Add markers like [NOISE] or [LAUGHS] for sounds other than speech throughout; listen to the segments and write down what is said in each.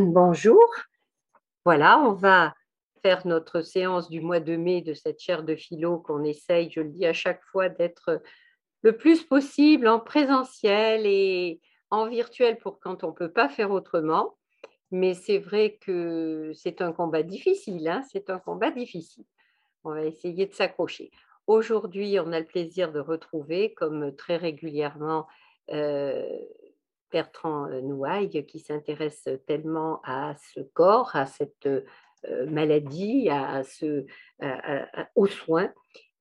Bonjour. Voilà, on va faire notre séance du mois de mai de cette chaire de philo qu'on essaye, je le dis à chaque fois, d'être le plus possible en présentiel et en virtuel pour quand on ne peut pas faire autrement. Mais c'est vrai que c'est un combat difficile, hein, c'est un combat difficile. On va essayer de s'accrocher. Aujourd'hui, on a le plaisir de retrouver, comme très régulièrement, euh, Bertrand Nouaille, qui s'intéresse tellement à ce corps, à cette euh, maladie, à ce, aux soins,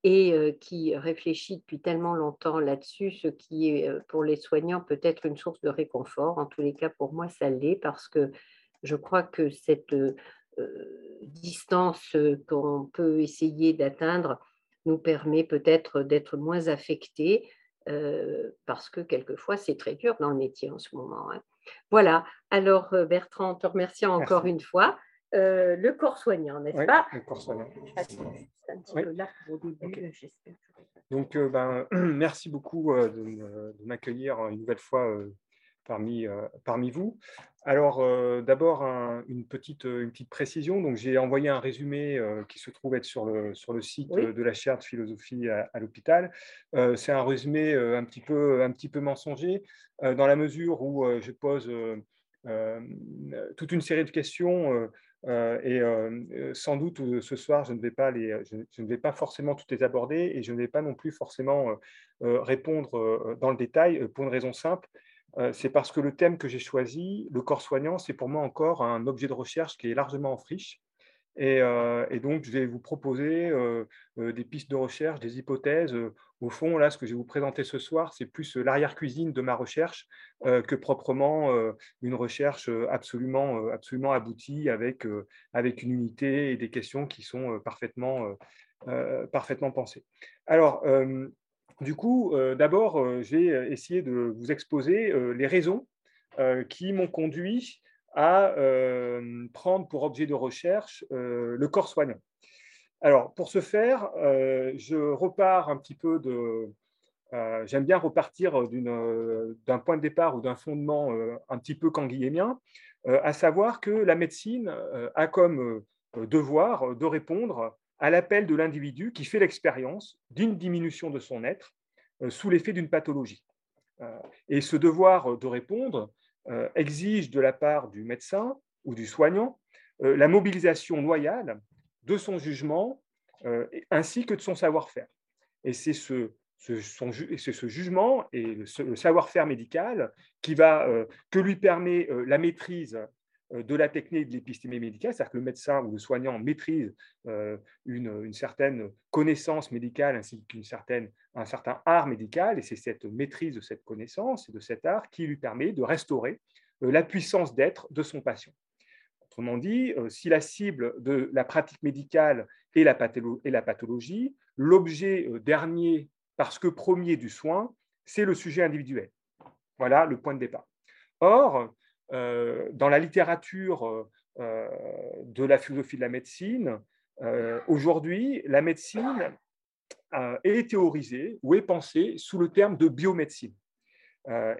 et euh, qui réfléchit depuis tellement longtemps là-dessus, ce qui est pour les soignants peut-être une source de réconfort. En tous les cas, pour moi, ça l'est, parce que je crois que cette distance qu'on peut essayer d'atteindre nous permet peut-être d'être moins affectés parce que quelquefois c'est très dur dans le métier en ce moment. Hein. Voilà, alors Bertrand, te remercie encore une fois. le corps soignant, n'est-ce pas? Le corps soignant. un petit peu là pour au début, j'espère. Donc, ben, [CLEARS THROAT] merci beaucoup de m'accueillir une nouvelle fois parmi, parmi vous. Alors, euh, d'abord, une, petite, une petite précision. Donc, j'ai envoyé un résumé euh, qui se trouve être sur le, sur le site de la chaire de philosophie à, l'hôpital. Euh, c'est un résumé un, petit peu, un petit peu mensonger, dans la mesure où je pose toute une série de questions. et sans doute ce soir, je ne, vais pas les, je, ne vais pas forcément toutes les aborder et je ne vais pas non plus forcément répondre dans le détail pour une raison simple, euh, c'est parce que le thème que j'ai choisi, le corps soignant, c'est pour moi encore un objet de recherche qui est largement en friche. Et, euh, donc, je vais vous proposer euh, des pistes de recherche, des hypothèses. Au fond, là, ce que je vais vous présenter ce soir, c'est plus l'arrière-cuisine de ma recherche que proprement une recherche absolument, absolument aboutie avec, avec une unité et des questions qui sont parfaitement, parfaitement pensées. Alors, du coup, euh, d'abord, euh, je vais euh, essayer de vous exposer les raisons qui m'ont conduit à prendre pour objet de recherche le corps soignant. Alors, pour ce faire, je repars un petit peu de... J'aime bien repartir d'un point de départ ou d'un fondement un petit peu kanguillémien, à savoir que la médecine a comme devoir de répondre à l'appel de l'individu qui fait l'expérience d'une diminution de son être euh, sous l'effet d'une pathologie. Euh, et ce devoir de répondre euh, exige de la part du médecin ou du soignant la mobilisation loyale de son jugement ainsi que de son savoir-faire. Et c'est ce, jugement et le, savoir-faire médical qui va, que lui permet la maîtrise euh, de la technique de l'épistémie médicale, c'est-à-dire que le médecin ou le soignant maîtrise euh, une, certaine connaissance médicale ainsi qu'un certain art médical, et c'est cette maîtrise de cette connaissance et de cet art qui lui permet de restaurer euh, la puissance d'être de son patient. Autrement dit, si la cible de la pratique médicale est la, pathologie, l'objet dernier, parce que premier du soin, c'est le sujet individuel. Voilà le point de départ. Or, euh, dans la littérature euh, euh, de la philosophie de la médecine, aujourd'hui, la médecine est théorisée ou est pensée sous le terme de biomédecine.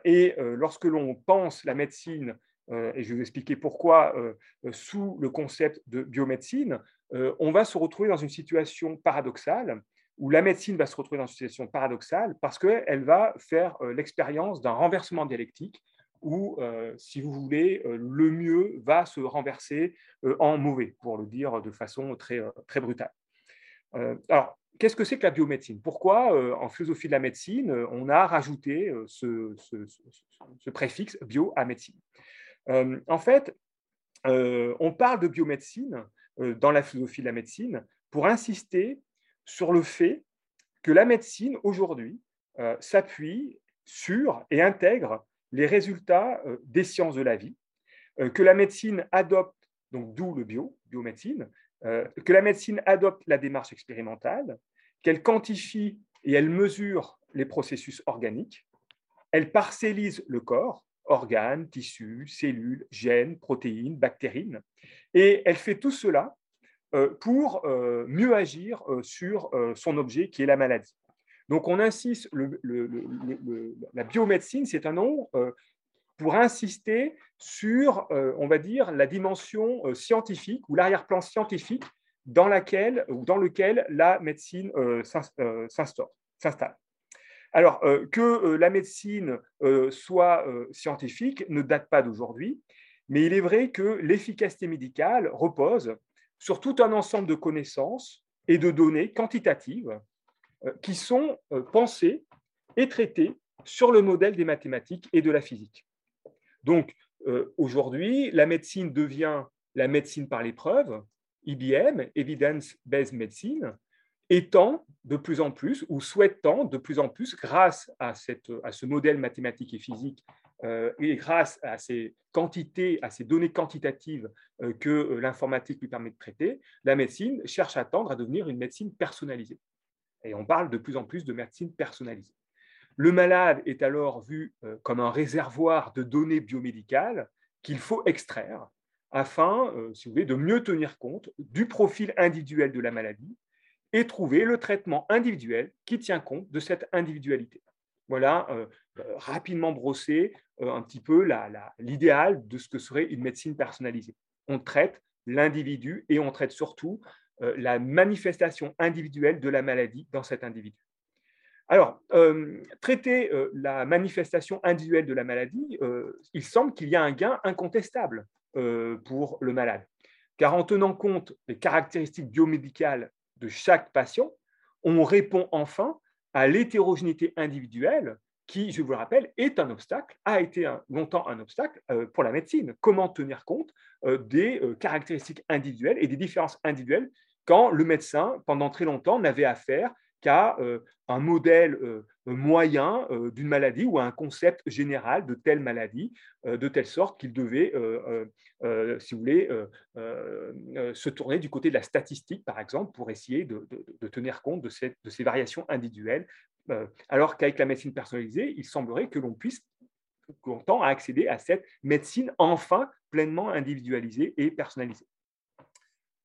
et lorsque l'on pense la médecine, et je vais vous expliquer pourquoi, sous le concept de biomédecine, on va se retrouver dans une situation paradoxale où la médecine va se retrouver dans une situation paradoxale parce qu'elle va faire l'expérience d'un renversement dialectique où, euh, si vous voulez, euh, le mieux va se renverser euh, en mauvais, pour le dire de façon très, très brutale. alors, qu'est-ce que c'est que la biomédecine? Pourquoi, en philosophie de la médecine, on a rajouté ce, ce, préfixe bio à médecine En fait, on parle de biomédecine dans la philosophie de la médecine pour insister sur le fait que la médecine, aujourd'hui, s'appuie sur et intègre les résultats euh, des sciences de la vie, euh, que la médecine adopte, donc d'où le bio, biomédecine, euh, que la médecine adopte la démarche expérimentale, qu'elle quantifie et elle mesure les processus organiques, elle parcellise le corps, organes, tissus, cellules, gènes, protéines, bactérines, et elle fait tout cela pour mieux agir sur son objet qui est la maladie. Donc on insiste, la biomédecine, c'est un nom euh, pour insister sur, on va dire, la dimension scientifique ou l'arrière-plan scientifique dans, dans lequel la médecine s'installe. Alors, que la médecine soit scientifique ne date pas d'aujourd'hui, mais il est vrai que l'efficacité médicale repose sur tout un ensemble de connaissances et de données quantitatives qui sont pensées et traitées sur le modèle des mathématiques et de la physique. Donc, aujourd'hui, la médecine devient la médecine par l'épreuve, IBM, Evidence-Based Medicine, étant de plus en plus, ou souhaitant de plus en plus, grâce à, cette, à ce modèle mathématique et physique, euh, et grâce à ces quantités, à ces données quantitatives euh, que euh, l'informatique lui permet de traiter, la médecine cherche à tendre à devenir une médecine personnalisée. Et on parle de plus en plus de médecine personnalisée. Le malade est alors vu comme un réservoir de données biomédicales qu'il faut extraire afin, si vous voulez, de mieux tenir compte du profil individuel de la maladie et trouver le traitement individuel qui tient compte de cette individualité. Voilà, euh, euh, rapidement brossé euh, un petit peu l'idéal de ce que serait une médecine personnalisée. On traite l'individu et on traite surtout la manifestation individuelle de la maladie dans cet individu. Alors, traiter la manifestation individuelle de la maladie, il semble qu'il y a un gain incontestable pour le malade. Car en tenant compte des caractéristiques biomédicales de chaque patient, on répond enfin à l'hétérogénéité individuelle qui, je vous le rappelle, est un obstacle, a été longtemps un obstacle euh, pour la médecine. Comment tenir compte euh, des euh, caractéristiques individuelles et des différences individuelles quand le médecin, pendant très longtemps, n'avait affaire qu'à un modèle moyen d'une maladie ou à un concept général de telle maladie, de telle sorte qu'il devait, si vous voulez, se tourner du côté de la statistique, par exemple, pour essayer de, tenir compte de, de, ces variations individuelles. alors qu'avec la médecine personnalisée, il semblerait que l'on puisse qu'on tend à accéder à cette médecine enfin pleinement individualisée et personnalisée.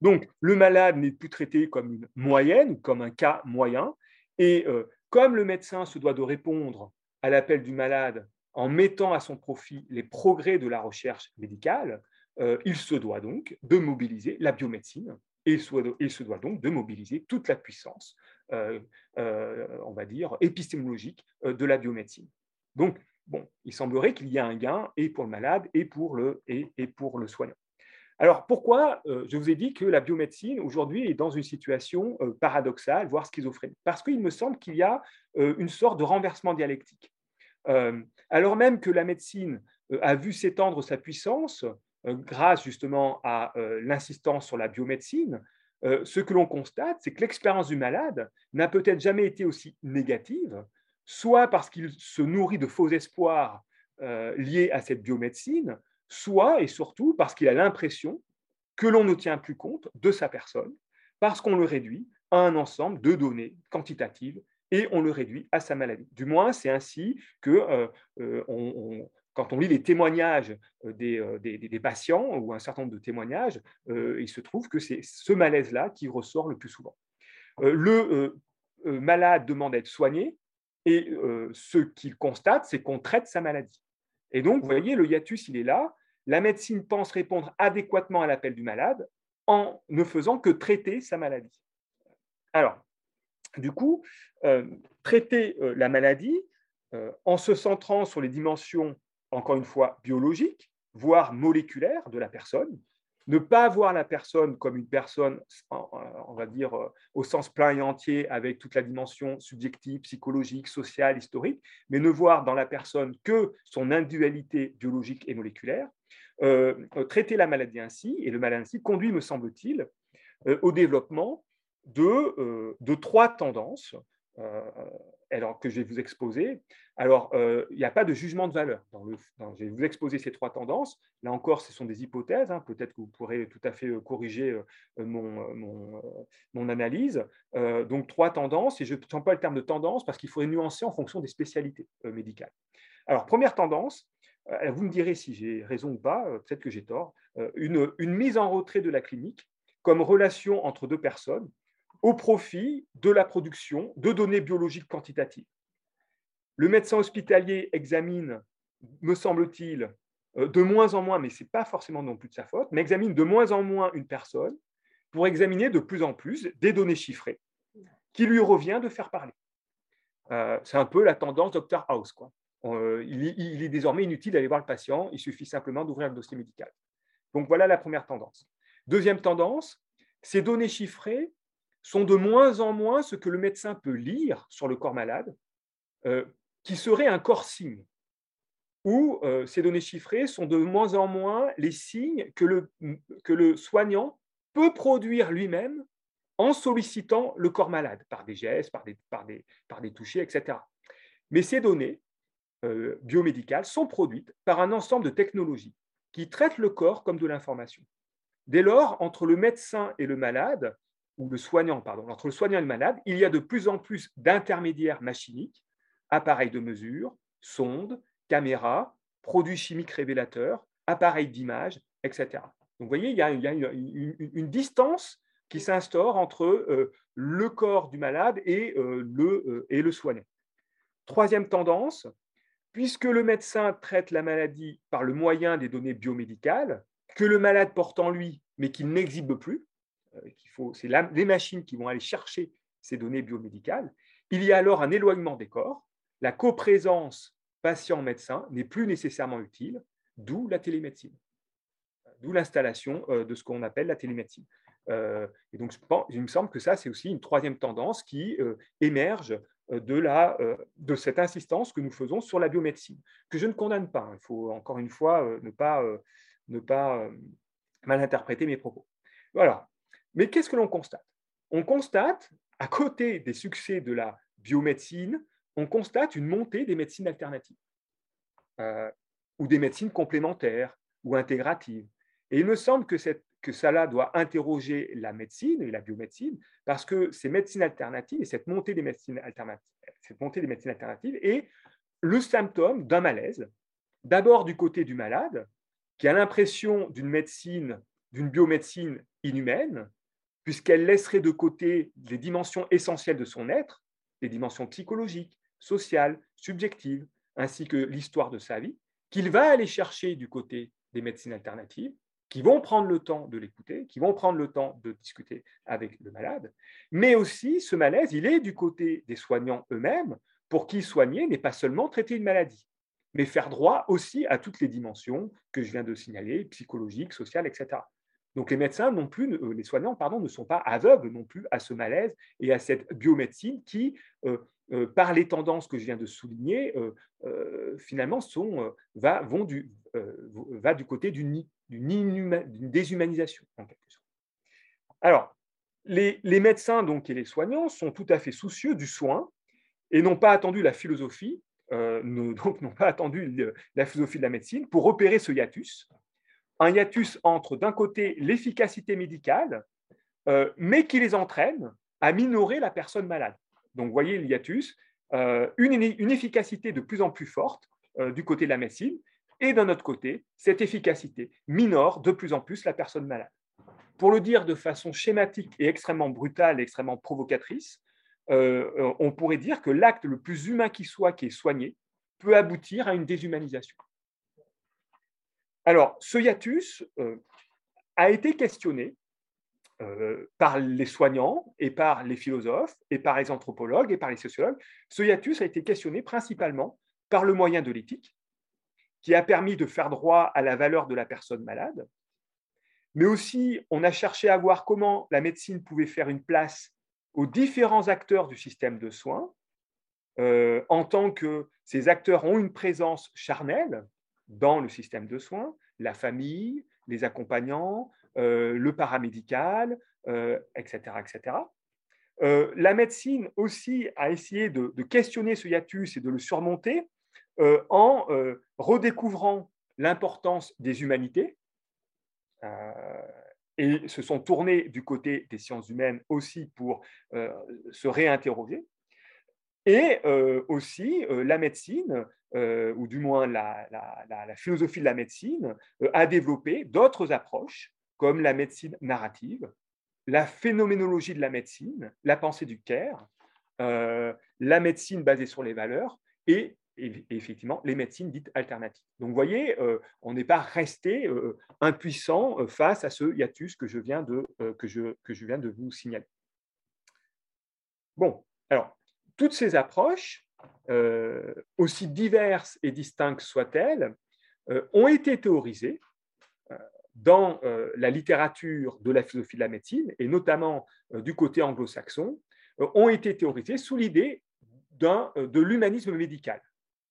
Donc, le malade n'est plus traité comme une moyenne, comme un cas moyen. Et euh, comme le médecin se doit de répondre à l'appel du malade en mettant à son profit les progrès de la recherche médicale, euh, il se doit donc de mobiliser la biomédecine et il se doit donc de mobiliser toute la puissance, euh, on va dire, épistémologique de la biomédecine. Donc, bon, il semblerait qu'il y ait un gain et pour le malade et pour le, et pour le soignant. Alors pourquoi euh, je vous ai dit que la biomédecine aujourd'hui est dans une situation euh, paradoxale, voire schizophrène Parce qu'il me semble qu'il y a euh, une sorte de renversement dialectique. alors même que la médecine a vu s'étendre sa puissance grâce justement à l'insistance sur la biomédecine, ce que l'on constate, c'est que l'expérience du malade n'a peut-être jamais été aussi négative, soit parce qu'il se nourrit de faux espoirs liés à cette biomédecine, soit et surtout parce qu'il a l'impression que l'on ne tient plus compte de sa personne, parce qu'on le réduit à un ensemble de données quantitatives et on le réduit à sa maladie. Du moins, c'est ainsi que euh, euh, quand on lit les témoignages euh, des, patients ou un certain nombre de témoignages, il se trouve que c'est ce malaise-là qui ressort le plus souvent. le malade demande à être soigné et ce qu'il constate, c'est qu'on traite sa maladie. Et donc, vous voyez, le hiatus, il est là la médecine pense répondre adéquatement à l'appel du malade en ne faisant que traiter sa maladie. Alors, du coup, euh, traiter euh, la maladie euh, en se centrant sur les dimensions, encore une fois, biologiques, voire moléculaires de la personne, ne pas voir la personne comme une personne, on va dire, au sens plein et entier, avec toute la dimension subjective, psychologique, sociale, historique, mais ne voir dans la personne que son individualité biologique et moléculaire, euh, traiter la maladie ainsi, et le mal ainsi conduit, me semble-t-il, euh, au développement de, euh, trois tendances alors, que je vais vous exposer. Alors, il n'y a pas de jugement de valeur. Je vais vous exposer ces trois tendances. Là encore, ce sont des hypothèses. Hein. Peut-être que vous pourrez tout à fait corriger mon, analyse. donc, trois tendances, et je ne pas le terme de tendance parce qu'il faudrait nuancer en fonction des spécialités médicales. Alors, première tendance, euh, vous me direz si j'ai raison ou pas, euh, peut-être que j'ai tort, euh, une, mise en retrait de la clinique comme relation entre deux personnes au profit de la production de données biologiques quantitatives. Le médecin hospitalier examine me semble-t-il, de moins en moins, mais ce n'est pas forcément non plus de sa faute, mais examine de moins en moins une personne pour examiner de plus en plus des données chiffrées qui lui revient de faire parler. c'est un peu la tendance Dr House. Il, est désormais inutile d'aller voir le patient, il suffit simplement d'ouvrir le dossier médical. Donc voilà la première tendance. Deuxième tendance, ces données chiffrées sont de moins en moins ce que le médecin peut lire sur le corps malade, euh, qui serait un corps signe, où euh, ces données chiffrées sont de moins en moins les signes que le, que le soignant peut produire lui-même en sollicitant le corps malade, par des gestes, par des, par des, par des touchés, etc. Mais ces données euh, biomédicales sont produites par un ensemble de technologies qui traitent le corps comme de l'information. Dès lors, entre le médecin et le malade, ou le soignant, pardon, entre le soignant et le malade, il y a de plus en plus d'intermédiaires machiniques, appareils de mesure, sondes, caméras, produits chimiques révélateurs, appareils d'image, etc. Donc vous voyez, il y a, une, distance qui s'instaure entre euh, le corps du malade et, euh, le, et le soignant. Troisième tendance, puisque le médecin traite la maladie par le moyen des données biomédicales, que le malade porte en lui, mais qu'il n'exhibe plus, euh, c'est les machines qui vont aller chercher ces données biomédicales, il y a alors un éloignement des corps, la coprésence patient-médecin n'est plus nécessairement utile, d'où la télémédecine, d'où l'installation euh, de ce qu'on appelle la télémédecine. Euh, et donc, il me semble que ça, c'est aussi une troisième tendance qui émerge de, la, de cette insistance que nous faisons sur la biomédecine, que je ne condamne pas. Il faut encore une fois ne pas, ne pas mal interpréter mes propos. Voilà. Mais qu'est-ce que l'on constate? On constate, à côté des succès de la biomédecine, on constate une montée des médecines alternatives euh, ou des médecines complémentaires ou intégratives. Et il me semble que, cette, que cela doit interroger la médecine et la biomédecine parce que ces médecines alternatives et cette montée des médecines alternatives, cette montée des est le symptôme d'un malaise, d'abord du côté du malade, qui a l'impression d'une médecine, d'une biomédecine inhumaine, puisqu'elle laisserait de côté les dimensions essentielles de son être, les dimensions psychologiques, sociales, subjectives, ainsi que l'histoire de sa vie, qu'il va aller chercher du côté des médecines alternatives, qui vont prendre le temps de l'écouter, qui vont prendre le temps de discuter avec le malade, mais aussi ce malaise, il est du côté des soignants eux-mêmes, pour qui soigner n'est pas seulement traiter une maladie, mais faire droit aussi à toutes les dimensions que je viens de signaler, psychologiques, sociales, etc. Donc les médecins non euh, les soignants ne sont pas aveugles non plus à ce malaise et à cette biomédecine qui, euh, euh, par les tendances que je viens de souligner, finalement va, du, va du côté d'une déshumanisation en. Alors, les, médecins donc, et les soignants sont tout à fait soucieux du soin et n'ont pas attendu la philosophie, donc n'ont pas attendu la philosophie de la médecine pour opérer ce hiatus un hiatus entre, d'un côté, l'efficacité médicale, euh, mais qui les entraîne à minorer la personne malade. Donc, vous voyez le hiatus, euh, une, efficacité de plus en plus forte euh, du côté de la médecine, et d'un autre côté, cette efficacité minore de plus en plus la personne malade. Pour le dire de façon schématique et extrêmement brutale, et extrêmement provocatrice, on pourrait dire que l'acte le plus humain qui soit, qui est soigné, peut aboutir à une déshumanisation. Alors, ce hiatus euh, a été questionné euh, par les soignants et par les philosophes et par les anthropologues et par les sociologues. Ce hiatus a été questionné principalement par le moyen de l'éthique, qui a permis de faire droit à la valeur de la personne malade, mais aussi on a cherché à voir comment la médecine pouvait faire une place aux différents acteurs du système de soins, euh, en tant que ces acteurs ont une présence charnelle, dans le système de soins, la famille, les accompagnants, euh, le paramédical, etc. Euh, etc. Euh, la médecine aussi a essayé de, questionner ce hiatus et de le surmonter en redécouvrant l'importance des humanités et se sont tournés du côté des sciences humaines aussi pour se réinterroger. Et aussi, la médecine euh, ou du moins la, philosophie de la médecine, euh, a développé d'autres approches, comme la médecine narrative, la phénoménologie de la médecine, la pensée du care, euh, la médecine basée sur les valeurs, et, effectivement les médecines dites alternatives. Donc vous voyez, on n'est pas resté impuissant face à ce hiatus que je viens de, que je, que je viens de vous signaler. Bon, alors, toutes ces approches, aussi diverses et distinctes soient-elles, ont été théorisées dans la littérature de la philosophie de la médecine, et notamment du côté anglo-saxon, ont été théorisées sous l'idée de l'humanisme médical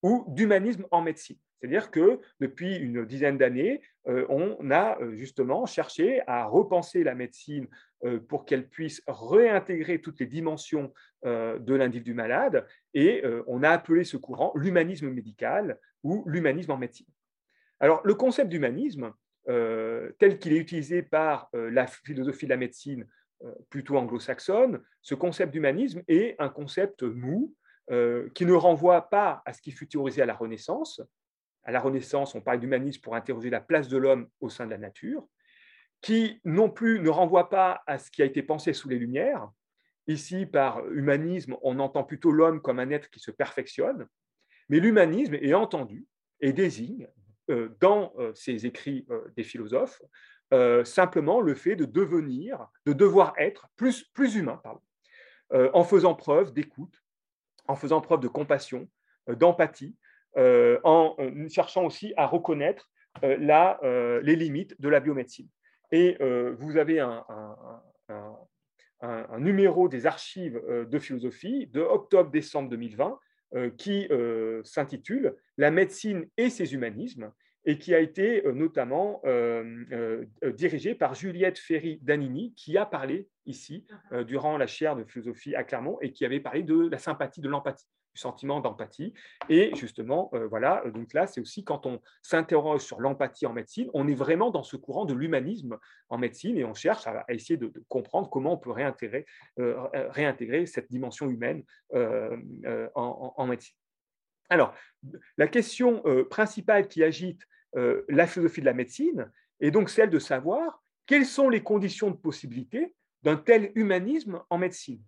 ou d'humanisme en médecine. C'est-à-dire que depuis une dizaine d'années, on a justement cherché à repenser la médecine pour qu'elle puisse réintégrer toutes les dimensions de l'individu malade, et on a appelé ce courant l'humanisme médical ou l'humanisme en médecine. Alors, le concept d'humanisme, tel qu'il est utilisé par la philosophie de la médecine plutôt anglo-saxonne, ce concept d'humanisme est un concept mou, euh, qui ne renvoie pas à ce qui fut théorisé à la Renaissance. À la Renaissance, on parle d'humanisme pour interroger la place de l'homme au sein de la nature, qui non plus ne renvoie pas à ce qui a été pensé sous les Lumières. Ici, par humanisme, on entend plutôt l'homme comme un être qui se perfectionne, mais l'humanisme est entendu et désigne euh, dans euh, ces écrits des philosophes simplement le fait de devenir, de devoir être plus, plus humain, en faisant preuve d'écoute, en faisant preuve de compassion, euh, d'empathie, euh, en euh, cherchant aussi à reconnaître les limites de la biomédecine. Et vous avez un, numéro des archives de philosophie de octobre-décembre 2020 qui s'intitule La médecine et ses humanismes et qui a été notamment dirigé par Juliette Ferry-Danini, qui a parlé ici durant la chaire de philosophie à Clermont et qui avait parlé de la sympathie, de l'empathie sentiment d'empathie. Et justement, voilà, donc là, c'est aussi quand on s'interroge sur l'empathie en médecine, on est vraiment dans ce courant de l'humanisme en médecine et on cherche à, essayer de, comprendre comment on peut réintégrer, réintégrer cette dimension humaine en, médecine. Alors, la question principale qui agite la philosophie de la médecine est donc celle de savoir quelles sont les conditions de possibilité d'un tel humanisme en médecine,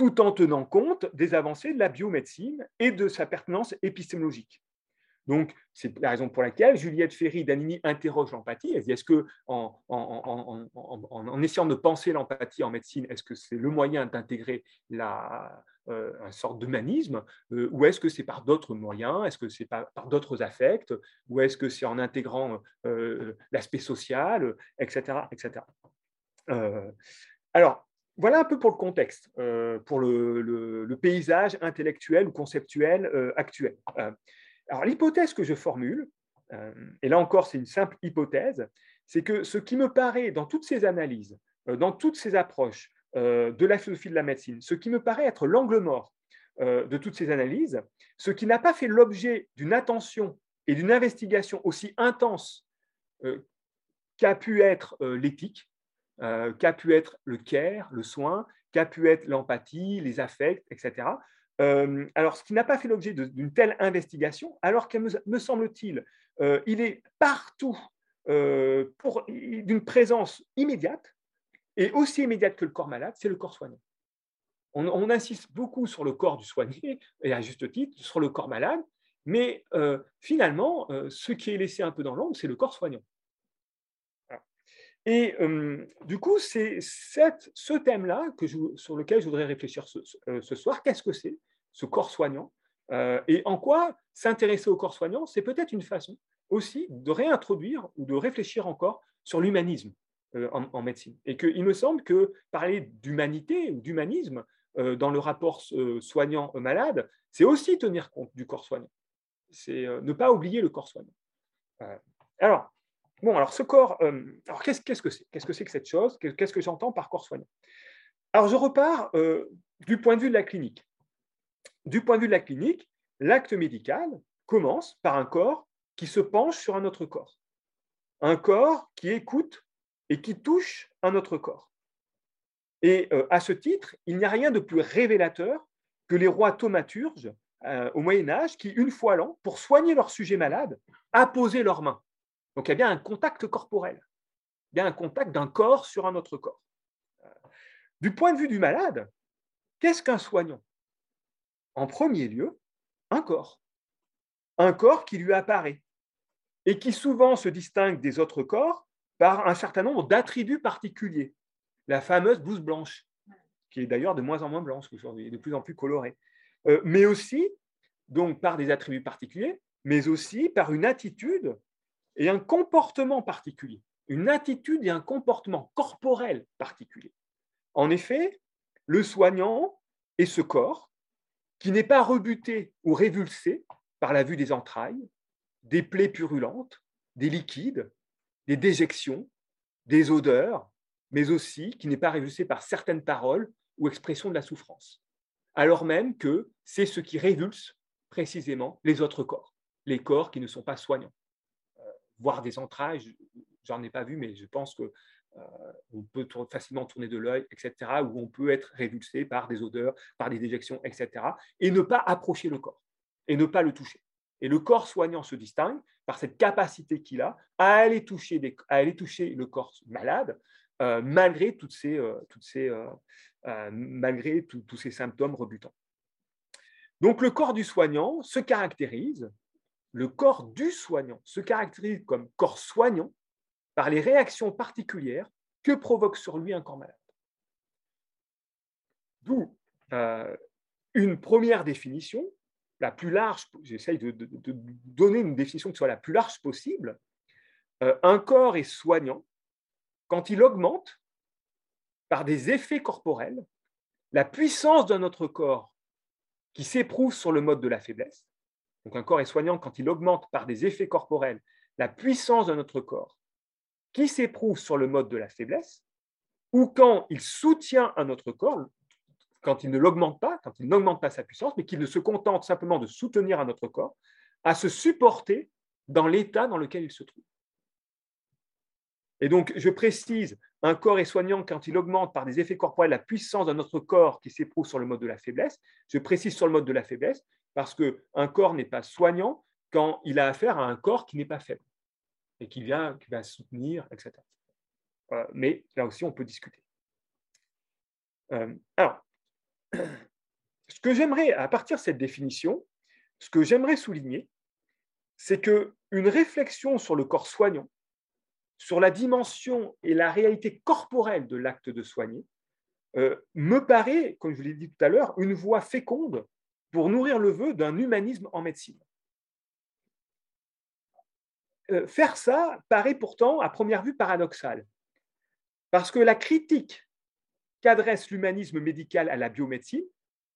tout en tenant compte des avancées de la biomédecine et de sa pertinence épistémologique. Donc, c'est la raison pour laquelle Juliette Ferry d'Anini interroge l'empathie. Elle dit est-ce que, en, essayant de penser l'empathie en médecine, est-ce que c'est le moyen d'intégrer la, euh, une sorte d'humanisme, euh, ou est-ce que c'est par d'autres moyens, est-ce que c'est par, par d'autres affects, ou est-ce que c'est en intégrant euh, l'aspect social, etc. etc. alors, voilà un peu pour le contexte, pour le, paysage intellectuel ou conceptuel actuel. alors, l'hypothèse que je formule, et là encore, c'est une simple hypothèse, c'est que ce qui me paraît dans toutes ces analyses, dans toutes ces approches, euh, de la philosophie de la médecine, ce qui me paraît être l'angle mort euh, de toutes ces analyses, ce qui n'a pas fait l'objet d'une attention et d'une investigation aussi intense euh, qu'a pu être l'éthique, qu'a pu être le care, le soin, qu'a pu être l'empathie, les affects, etc. alors, ce qui n'a pas fait l'objet d'une telle investigation, alors que me, semble-t-il, il est partout d'une présence immédiate, et aussi immédiate que le corps malade, c'est le corps soignant. On, insiste beaucoup sur le corps du soigné, et à juste titre, sur le corps malade, mais euh, finalement, euh, ce qui est laissé un peu dans l'ombre, c'est le corps soignant. Et euh, du coup, c'est ce thème-là sur lequel je voudrais réfléchir ce, ce soir. Qu'est-ce que c'est, ce corps soignant Et en quoi s'intéresser au corps soignant, c'est peut-être une façon aussi de réintroduire ou de réfléchir encore sur l'humanisme. Euh, en, médecine. Et qu'il me semble que parler d'humanité ou d'humanisme euh, dans le rapport euh, soignant-malade, c'est aussi tenir compte du corps soignant. C'est ne pas oublier le corps soignant. alors, bon, alors ce corps, alors qu'est-ce, que c'est? Qu'est-ce que c'est que cette chose? Qu'est-ce que j'entends par corps soignant? Alors, je repars du point de vue de la clinique. Du point de vue de la clinique, l'acte médical commence par un corps qui se penche sur un autre corps. Un corps qui écoute et qui touche un autre corps. Et euh, à ce titre, il n'y a rien de plus révélateur que les rois thaumaturges euh, au Moyen Âge qui, une fois l'an, pour soigner leur sujet malade, apposaient leurs mains. Donc il y a bien un contact corporel, il un contact d'un corps sur un autre corps. Euh, du point de vue du malade, qu'est-ce qu'un soignant? En premier lieu, un corps. Un corps qui lui apparaît et qui souvent se distingue des autres corps par un certain nombre d'attributs particuliers. La fameuse blouse blanche, qui est d'ailleurs de moins en moins blanche aujourd'hui, de plus en plus colorée. Euh, mais aussi, donc par des attributs particuliers, mais aussi par une attitude et un comportement particulier. Une attitude et un comportement corporel particulier. En effet, le soignant est ce corps qui n'est pas rebuté ou révulsé par la vue des entrailles, des plaies purulentes, des liquides, des déjections, des odeurs, mais aussi qui n'est pas révulsé par certaines paroles ou expressions de la souffrance, alors même que c'est ce qui révulse précisément les autres corps, les corps qui ne sont pas soignants. Euh, voir des entrailles, j'en ai pas vu, mais je pense que euh, on peut facilement tourner de l'œil, etc., où on peut être révulsé par des odeurs, par des déjections, etc., et ne pas approcher le corps, et ne pas le toucher. Et le corps soignant se distingue par cette capacité qu'il a à aller toucher, le corps malade, euh, malgré, toutes euh, tous ces symptômes rebutants. Donc le corps du soignant se caractérise, le corps du soignant se caractérise comme corps soignant par les réactions particulières que provoque sur lui un corps malade. D'où euh, une première définition, la plus large, j'essaye de, donner une définition qui soit la plus large possible. Euh, un corps est soignant quand il augmente par des effets corporels la puissance de notre corps qui s'éprouve sur le mode de la faiblesse. Donc un corps est soignant quand il augmente par des effets corporels la puissance de notre corps qui s'éprouve sur le mode de la faiblesse, ou quand il soutient un autre corps, quand il ne l'augmente pas, quand il n'augmente pas sa puissance, mais qu'il ne se contente simplement de soutenir un autre corps, à se supporter dans l'état dans lequel il se trouve. Et donc, je précise, un corps est soignant quand il augmente par des effets corporels la puissance d'un autre corps qui s'éprouve sur le mode de la faiblesse. Je précise sur le mode de la faiblesse parce qu'un corps n'est pas soignant quand il a affaire à un corps qui n'est pas faible et qui, vient, qui va soutenir, etc. Mais là aussi, on peut discuter. Euh, alors, [CLEARS THROAT] ce que j'aimerais, à partir de cette définition, ce que j'aimerais souligner, c'est que une réflexion sur le corps soignant, sur la dimension et la réalité corporelle de l'acte de soigner, euh, me paraît, comme je l'ai dit tout à l'heure, une voie féconde pour nourrir le vœu d'un humanisme en médecine. Euh, faire ça paraît pourtant à première vue paradoxal, parce que la critique qu'adresse l'humanisme médical à la biomédecine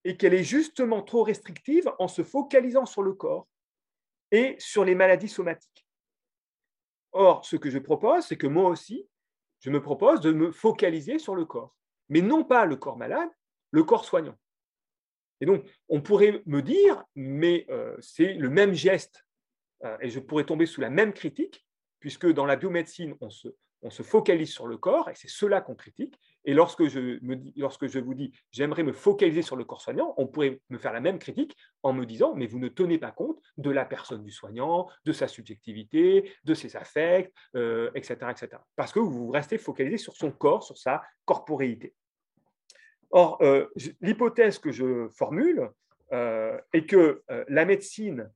est qu'elle est justement trop restrictive en se focalisant sur le corps et sur les maladies somatiques. Or, ce que je propose, c'est que moi aussi, je me propose de me focaliser sur le corps, mais non pas le corps malade, le corps soignant. Et donc, on pourrait me dire, mais euh, c'est le même geste euh, et je pourrais tomber sous la même critique, puisque dans la biomédecine, on se, focalise sur le corps, et c'est cela qu'on critique. Et lorsque je, lorsque je vous dis j'aimerais me focaliser sur le corps soignant, on pourrait me faire la même critique en me disant mais vous ne tenez pas compte de la personne du soignant, de sa subjectivité, de ses affects, etc., euh, etc. Parce que vous restez focalisé sur son corps, sur sa corporéité. Or, euh, l'hypothèse que je formule est que la médecine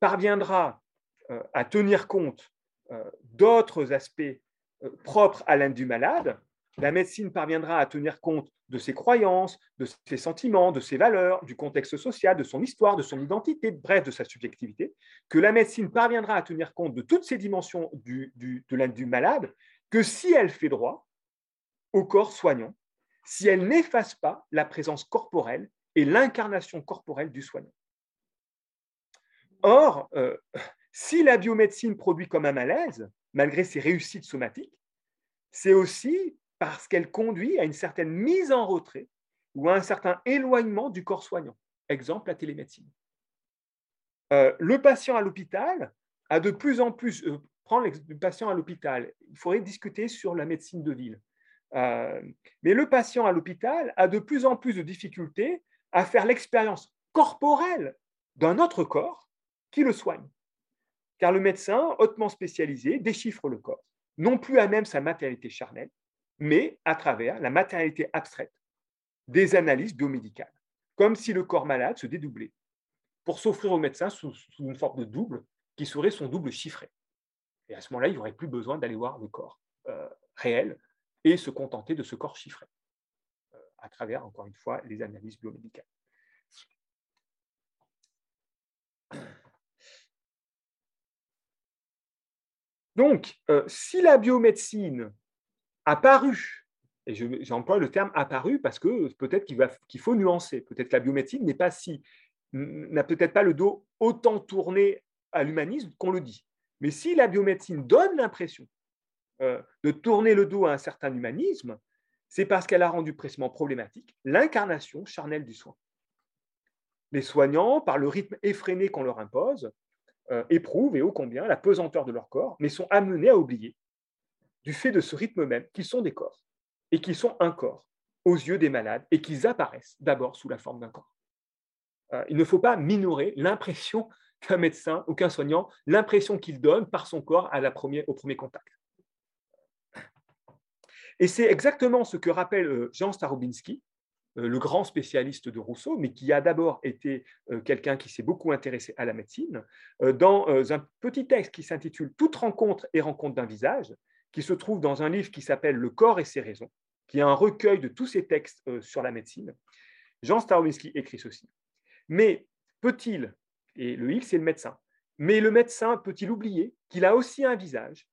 parviendra euh, à tenir compte euh, d'autres aspects euh, propres à l'âme malade, la médecine parviendra à tenir compte de ses croyances, de ses sentiments, de ses valeurs, du contexte social, de son histoire, de son identité, bref, de sa subjectivité, que la médecine parviendra à tenir compte de toutes ces dimensions de l'âme malade, que si elle fait droit au corps soignant, si elle n'efface pas la présence corporelle et l'incarnation corporelle du soignant. Or, euh, si la biomédecine produit comme un malaise, malgré ses réussites somatiques, c'est aussi parce qu'elle conduit à une certaine mise en retrait ou à un certain éloignement du corps soignant. Exemple, la télémédecine. Euh, le patient à l'hôpital a de plus en plus, euh, prendre le patient à l'hôpital, il faudrait discuter sur la médecine de ville. Mais le patient à l'hôpital a de plus en plus de difficultés à faire l'expérience corporelle d'un autre corps qui le soigne. Car le médecin, hautement spécialisé, déchiffre le corps, non plus à même sa matérialité charnelle, mais à travers la matérialité abstraite des analyses biomédicales, comme si le corps malade se dédoublait. pour s'offrir au médecin sous, une forme de double qui serait son double chiffré. Et à ce moment-là, il n'y aurait plus besoin d'aller voir le corps euh, réel et se contenter de ce corps chiffré euh, à travers, encore une fois, les analyses biomédicales. Donc, euh, si la biomédecine a paru, et j'emploie le terme apparu parce que peut-être qu'il faut nuancer, peut-être que la biomédecine n'est pas si, n'a peut-être pas le dos autant tourné à l'humanisme qu'on le dit. Mais si la biomédecine donne l'impression euh, de tourner le dos à un certain humanisme, c'est parce qu'elle a rendu précisément problématique l'incarnation charnelle du soin. Les soignants, par le rythme effréné qu'on leur impose, euh, éprouvent et ô combien la pesanteur de leur corps, mais sont amenés à oublier, du fait de ce rythme même, qu'ils sont des corps et qu'ils sont un corps aux yeux des malades et qu'ils apparaissent d'abord sous la forme d'un corps. Euh, il ne faut pas minorer l'impression [LAUGHS] qu'un médecin ou qu'un soignant, l'impression qu'il donne par son corps au premier contact. Et c'est exactement ce que rappelle euh, Jean Starobinski euh, le grand spécialiste de Rousseau, mais qui a d'abord été euh, quelqu'un qui s'est beaucoup intéressé à la médecine, dans un petit texte qui s'intitule Toute rencontre et rencontre d'un visage, qui se trouve dans un livre qui s'appelle Le corps et ses raisons, qui est un recueil de tous ces textes sur la médecine. Jean Starowinski écrit ceci. Mais peut-il, et le il c'est le médecin, mais le médecin peut-il oublier qu'il a aussi un visage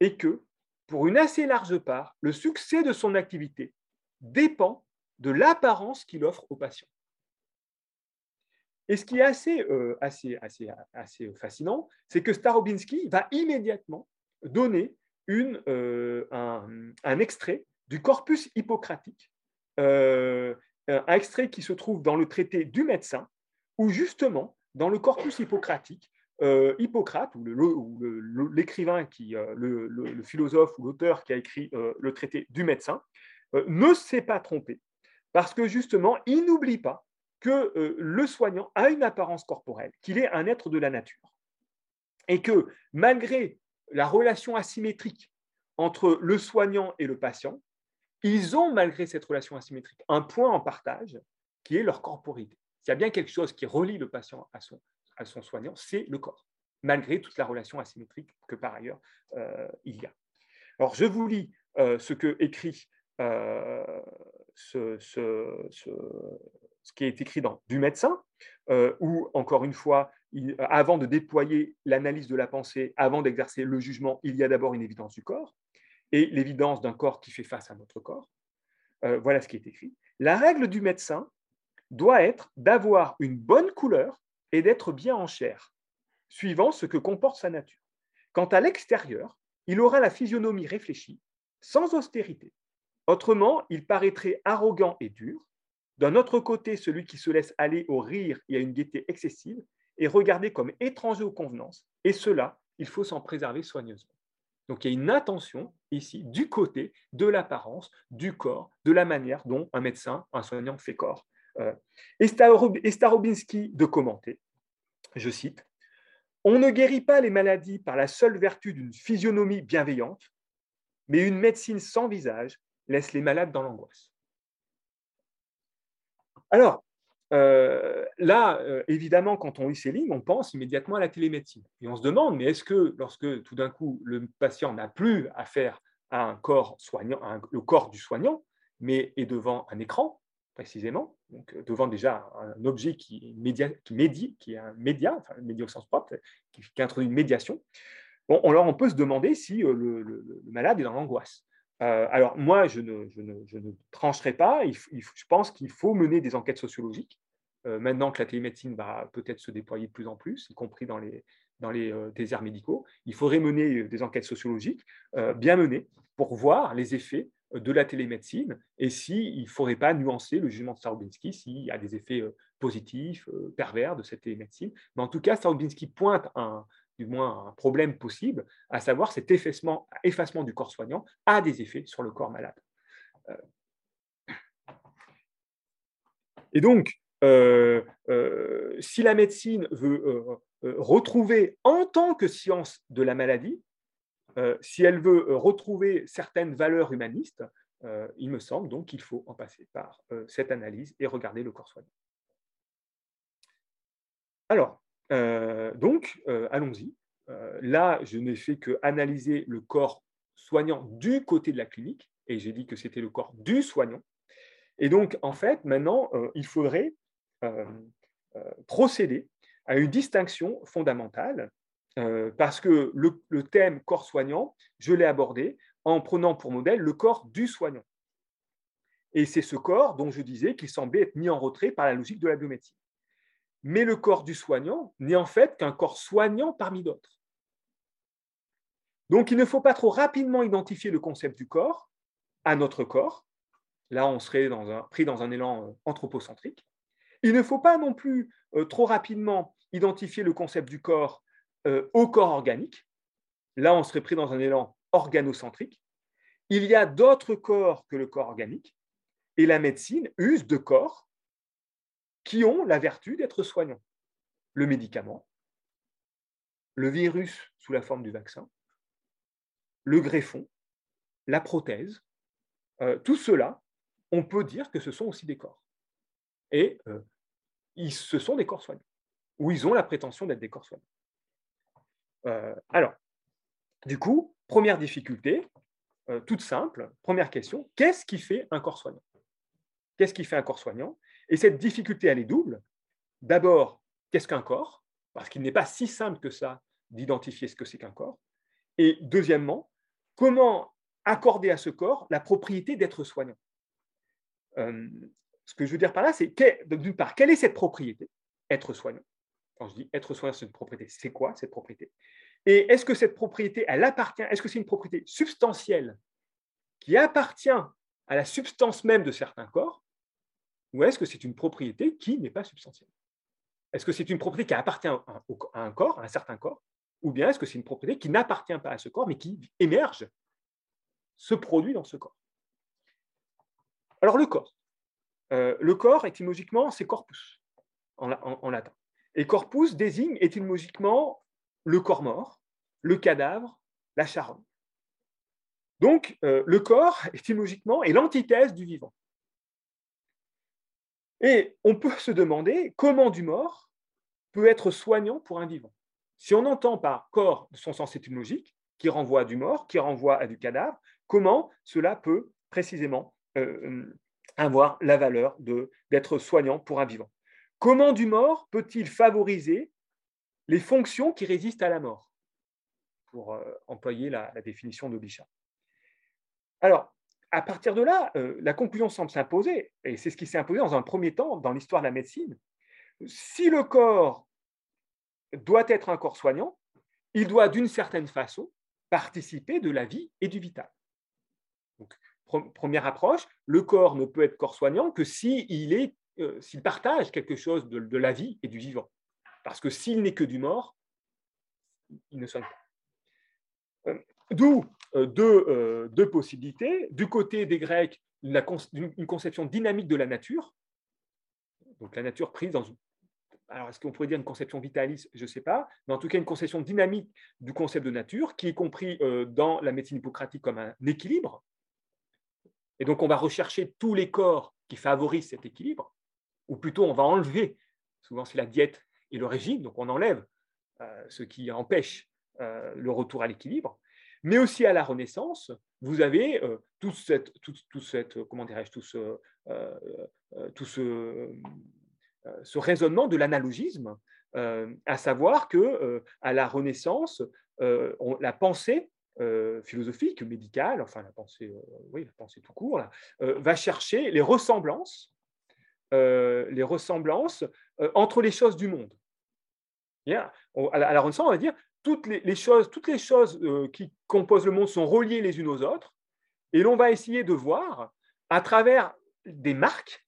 et que, pour une assez large part, le succès de son activité dépend de l'apparence qu'il offre aux patients. Et ce qui est assez, euh, assez, fascinant, c'est que Starobinski va immédiatement donner euh, un, extrait du corpus hippocratique, euh, un extrait qui se trouve dans le traité du médecin, où justement, dans le corpus hippocratique, Hippocrate, ou l'écrivain, qui, le, le, philosophe ou l'auteur qui a écrit le traité du médecin, ne s'est pas trompé parce que justement, il n'oublie pas que euh, le soignant a une apparence corporelle, qu'il est un être de la nature. Et que malgré la relation asymétrique entre le soignant et le patient, ils ont, malgré cette relation asymétrique, un point en partage qui est leur corporité. S'il y a bien quelque chose qui relie le patient à son, à son soignant, c'est le corps, malgré toute la relation asymétrique que par ailleurs euh, il y a. Alors, je vous lis euh, ce que écrit ce, ce, qui est écrit dans Du médecin, euh, où, encore une fois, avant de déployer l'analyse de la pensée, avant d'exercer le jugement, il y a d'abord une évidence du corps, et l'évidence d'un corps qui fait face à notre corps. Euh, voilà ce qui est écrit. La règle du médecin doit être d'avoir une bonne couleur et d'être bien en chair, suivant ce que comporte sa nature. Quant à l'extérieur, il aura la physionomie réfléchie, sans austérité, Autrement, il paraîtrait arrogant et dur. D'un autre côté, celui qui se laisse aller au rire et à une gaieté excessive est regardé comme étranger aux convenances. Et cela, il faut s'en préserver soigneusement. Donc il y a une attention ici du côté de l'apparence, du corps, de la manière dont un médecin, un soignant fait corps. Euh, et Starobinski de commenter, je cite, On ne guérit pas les maladies par la seule vertu d'une physionomie bienveillante, mais une médecine sans visage laisse les malades dans l'angoisse. Alors, euh, là, euh, évidemment, quand on lit ces lignes, on pense immédiatement à la télémédecine. Et on se demande, mais est-ce que lorsque tout d'un coup le patient n'a plus affaire à un corps soignant, corps du soignant, mais est devant un écran, précisément, donc euh, devant déjà un objet qui, média, qui, médie, qui est un média, enfin média au sens propre, qui, introduit une médiation, bon, alors on peut se demander si le malade est dans l'angoisse. Euh, alors moi, je ne, trancherai pas. je pense qu'il faut mener des enquêtes sociologiques. Euh, maintenant que la télémédecine va peut-être se déployer de plus en plus, y compris dans les, euh, déserts médicaux, il faudrait mener des enquêtes sociologiques bien menées pour voir les effets de la télémédecine et s'il ne faudrait pas nuancer le jugement de Starobinski s'il y a des effets positifs, pervers de cette télémédecine. Mais en tout cas, Starobinski pointe un, du moins un problème possible, à savoir cet effacement, effacement du corps soignant a des effets sur le corps malade. Euh, et donc, euh, euh, si la médecine veut retrouver en tant que science de la maladie, si elle veut retrouver certaines valeurs humanistes, il me semble donc qu'il faut en passer par cette analyse et regarder le corps soignant. Alors, donc, allons-y. là, je n'ai fait que analyser le corps soignant du côté de la clinique, et j'ai dit que c'était le corps du soignant. Et donc, en fait, maintenant, il faudrait procéder à une distinction fondamentale, parce que le, thème corps soignant, je l'ai abordé en prenant pour modèle le corps du soignant. Et c'est ce corps dont je disais qu'il semblait être mis en retrait par la logique de la biomédecine. Mais le corps du soignant n'est en fait qu'un corps soignant parmi d'autres. Donc il ne faut pas trop rapidement identifier le concept du corps à notre corps. Là, on serait pris dans un élan euh, anthropocentrique. Il ne faut pas non plus euh, trop rapidement identifier le concept du corps euh, au corps organique. Là, on serait pris dans un élan organocentrique. Il y a d'autres corps que le corps organique, et la médecine use de corps qui ont la vertu d'être soignants. Le médicament, le virus sous la forme du vaccin, le greffon, la prothèse, euh, tout cela, on peut dire que ce sont aussi des corps. Et euh, ce sont des corps soignants, ou ils ont la prétention d'être des corps soignants. Euh, alors, du coup, première difficulté, toute simple, première question, qu'est-ce qui fait un corps soignant? Qu'est-ce qui fait un corps soignant? Et cette difficulté, elle est double. D'abord, qu'est-ce qu'un corps? Parce qu'il n'est pas si simple que ça d'identifier ce que c'est qu'un corps. Et deuxièmement, comment accorder à ce corps la propriété d'être soignant? Euh, Ce que je veux dire par là, c'est d'une part, quelle est cette propriété? Être soignant. Quand je dis être soignant, c'est une propriété. C'est quoi cette propriété? Et est-ce que cette propriété, elle appartient? Est-ce que c'est une propriété substantielle qui appartient à la substance même de certains corps? Ou est-ce que c'est une propriété qui n'est pas substantielle? Est-ce que c'est une propriété qui appartient à un corps, à un certain corps, ou bien est-ce que c'est une propriété qui n'appartient pas à ce corps, mais qui émerge, se produit dans ce corps? Alors le corps. Euh, le corps, étymologiquement, c'est corpus. En, latin. Et corpus désigne étymologiquement le corps mort, le cadavre, la charogne. Donc, euh, le corps, étymologiquement, est l'antithèse du vivant. Et on peut se demander comment du mort peut être soignant pour un vivant. Si on entend par corps son sens étymologique, qui renvoie à du mort, qui renvoie à du cadavre, comment cela peut précisément euh, avoir la valeur d'être soignant pour un vivant? Comment du mort peut-il favoriser les fonctions qui résistent à la mort? Pour euh, employer la, définition de. Alors, à partir de là, euh, la conclusion semble s'imposer, et c'est ce qui s'est imposé dans un premier temps dans l'histoire de la médecine. Si le corps doit être un corps soignant, il doit d'une certaine façon participer de la vie et du vital. Donc, première approche, le corps ne peut être corps soignant que s'il euh, partage quelque chose de, la vie et du vivant. Parce que s'il n'est que du mort, il ne soigne pas. Euh, d'où euh, deux, possibilités. Du côté des Grecs, une conception dynamique de la nature. Donc la nature prise dans alors est-ce qu'on pourrait dire une conception vitaliste Je ne sais pas, mais en tout cas une conception dynamique du concept de nature, qui est compris dans la médecine hippocratique comme un équilibre. Et donc on va rechercher tous les corps qui favorisent cet équilibre, ou plutôt on va enlever, souvent c'est la diète et le régime, donc on enlève ce qui empêche le retour à l'équilibre. Mais aussi à la Renaissance, vous avez euh, tout, cette, tout, cette, comment dirais-je, tout ce, euh, euh, tout ce, ce raisonnement de l'analogisme, à savoir que à la Renaissance, la pensée philosophique, médicale, enfin la pensée, oui, la pensée tout court, va chercher les ressemblances, les ressemblances entre les choses du monde. à la Renaissance, on va dire toutes les, choses, toutes les choses euh, qui composent le monde sont reliées les unes aux autres, et l'on va essayer de voir à travers des marques,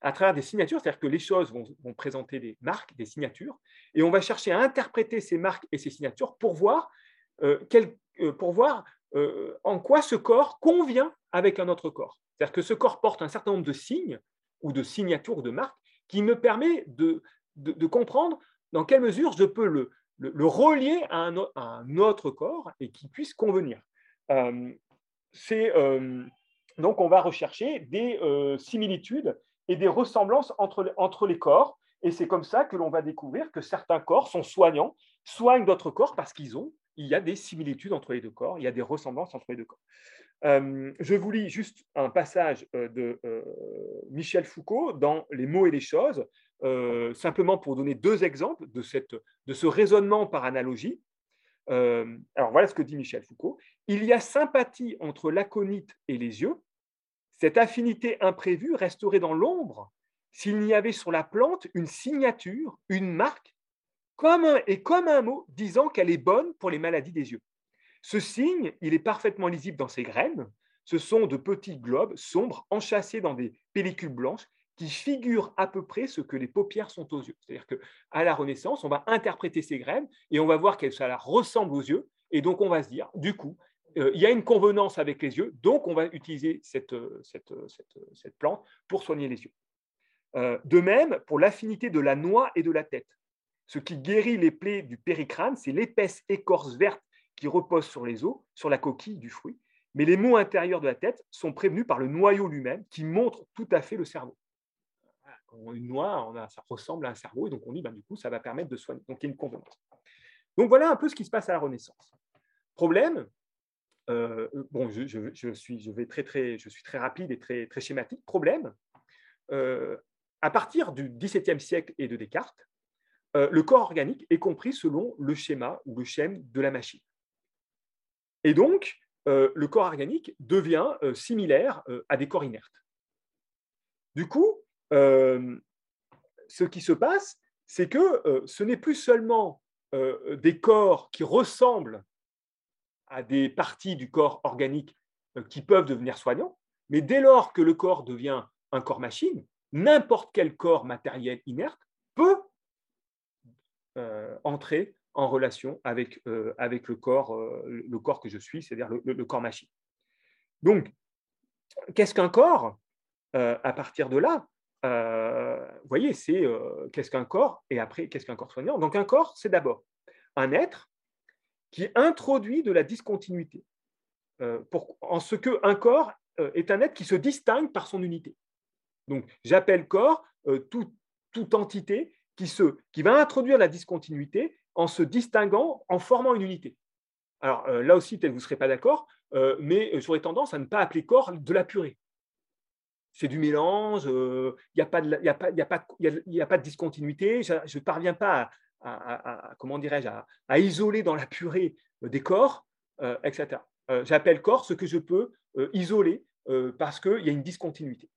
à travers des signatures, c'est-à-dire que les choses vont, présenter des marques, des signatures, et on va chercher à interpréter ces marques et ces signatures pour voir, euh, euh, pour voir en quoi ce corps convient avec un autre corps. C'est-à-dire que ce corps porte un certain nombre de signes ou de signatures ou de marques qui me permet de, de comprendre dans quelle mesure je peux le, le, relier à un, autre corps et qui puisse convenir. Euh, euh, donc, on va rechercher des euh, similitudes et des ressemblances entre, entre les corps Et c'est comme ça que l'on va découvrir que certains corps sont soignants, soignent d'autres corps parce qu'ils ont, il y a des similitudes entre les deux corps, il y a des ressemblances entre les deux corps. Euh, je vous lis juste un passage euh, de euh, Michel Foucault dans Les mots et les choses, simplement pour donner deux exemples de, cette, ce raisonnement par analogie. alors voilà ce que dit Michel Foucault. Il y a sympathie entre l'aconite et les yeux. Cette affinité imprévue resterait dans l'ombre s'il n'y avait sur la plante une signature, une marque, comme et comme un mot disant qu'elle est bonne pour les maladies des yeux. Ce signe, il est parfaitement lisible dans ses graines. Ce sont de petits globes sombres enchâssés dans des pellicules blanches qui figurent à peu près ce que les paupières sont aux yeux. C'est-à-dire qu'à la Renaissance, on va interpréter ces graines et on va voir qu'elles ressemblent aux yeux. Et donc, on va se dire, du coup, euh, il y a une convenance avec les yeux, donc on va utiliser cette, euh, euh, cette, plante pour soigner les yeux. de même, pour l'affinité de la noix et de la tête. Ce qui guérit les plaies du péricrâne, c'est l'épaisse écorce verte qui repose sur les os, sur la coquille du fruit. Mais les maux intérieurs de la tête sont prévenus par le noyau lui-même qui montre tout à fait le cerveau. Une noix, ça ressemble à un cerveau, et donc on dit, ben, du coup, ça va permettre de soigner. Donc il y a une convenance. Donc voilà un peu ce qui se passe à la Renaissance. Problème, euh, bon, je, suis, très, rapide et très, très schématique. Problème, euh, à partir du XVIIe siècle et de Descartes, euh, le corps organique est compris selon le schéma ou le schème de la machine. Et donc, euh, le corps organique devient euh, similaire euh, à des corps inertes. Du coup, ce qui se passe, c'est que ce n'est plus seulement des corps qui ressemblent à des parties du corps organique qui peuvent devenir soignants, mais dès lors que le corps devient un corps machine, n'importe quel corps matériel inerte peut entrer en relation avec, euh, avec le, corps, euh, le corps que je suis, c'est-à-dire le, corps machine. Donc, qu'est-ce qu'un corps? Euh, À partir de là, vous voyez, c'est qu'est-ce qu'un corps et après, qu'est-ce qu'un corps soignant? Donc, un corps, c'est d'abord un être qui introduit de la discontinuité, pour, en ce qu'un corps est un être qui se distingue par son unité. Donc, j'appelle corps toute entité qui, se, qui va introduire la discontinuité en se distinguant, en formant une unité. Alors euh, là aussi, peut-être vous ne serez pas d'accord, euh, mais euh, j'aurais tendance à ne pas appeler corps de la purée. C'est du mélange, il n'y a, pas de, discontinuité, je ne parviens pas à, comment dirais-je, à, isoler dans la purée des corps, etc. J'appelle corps ce que je peux isoler parce qu'il y a une discontinuité.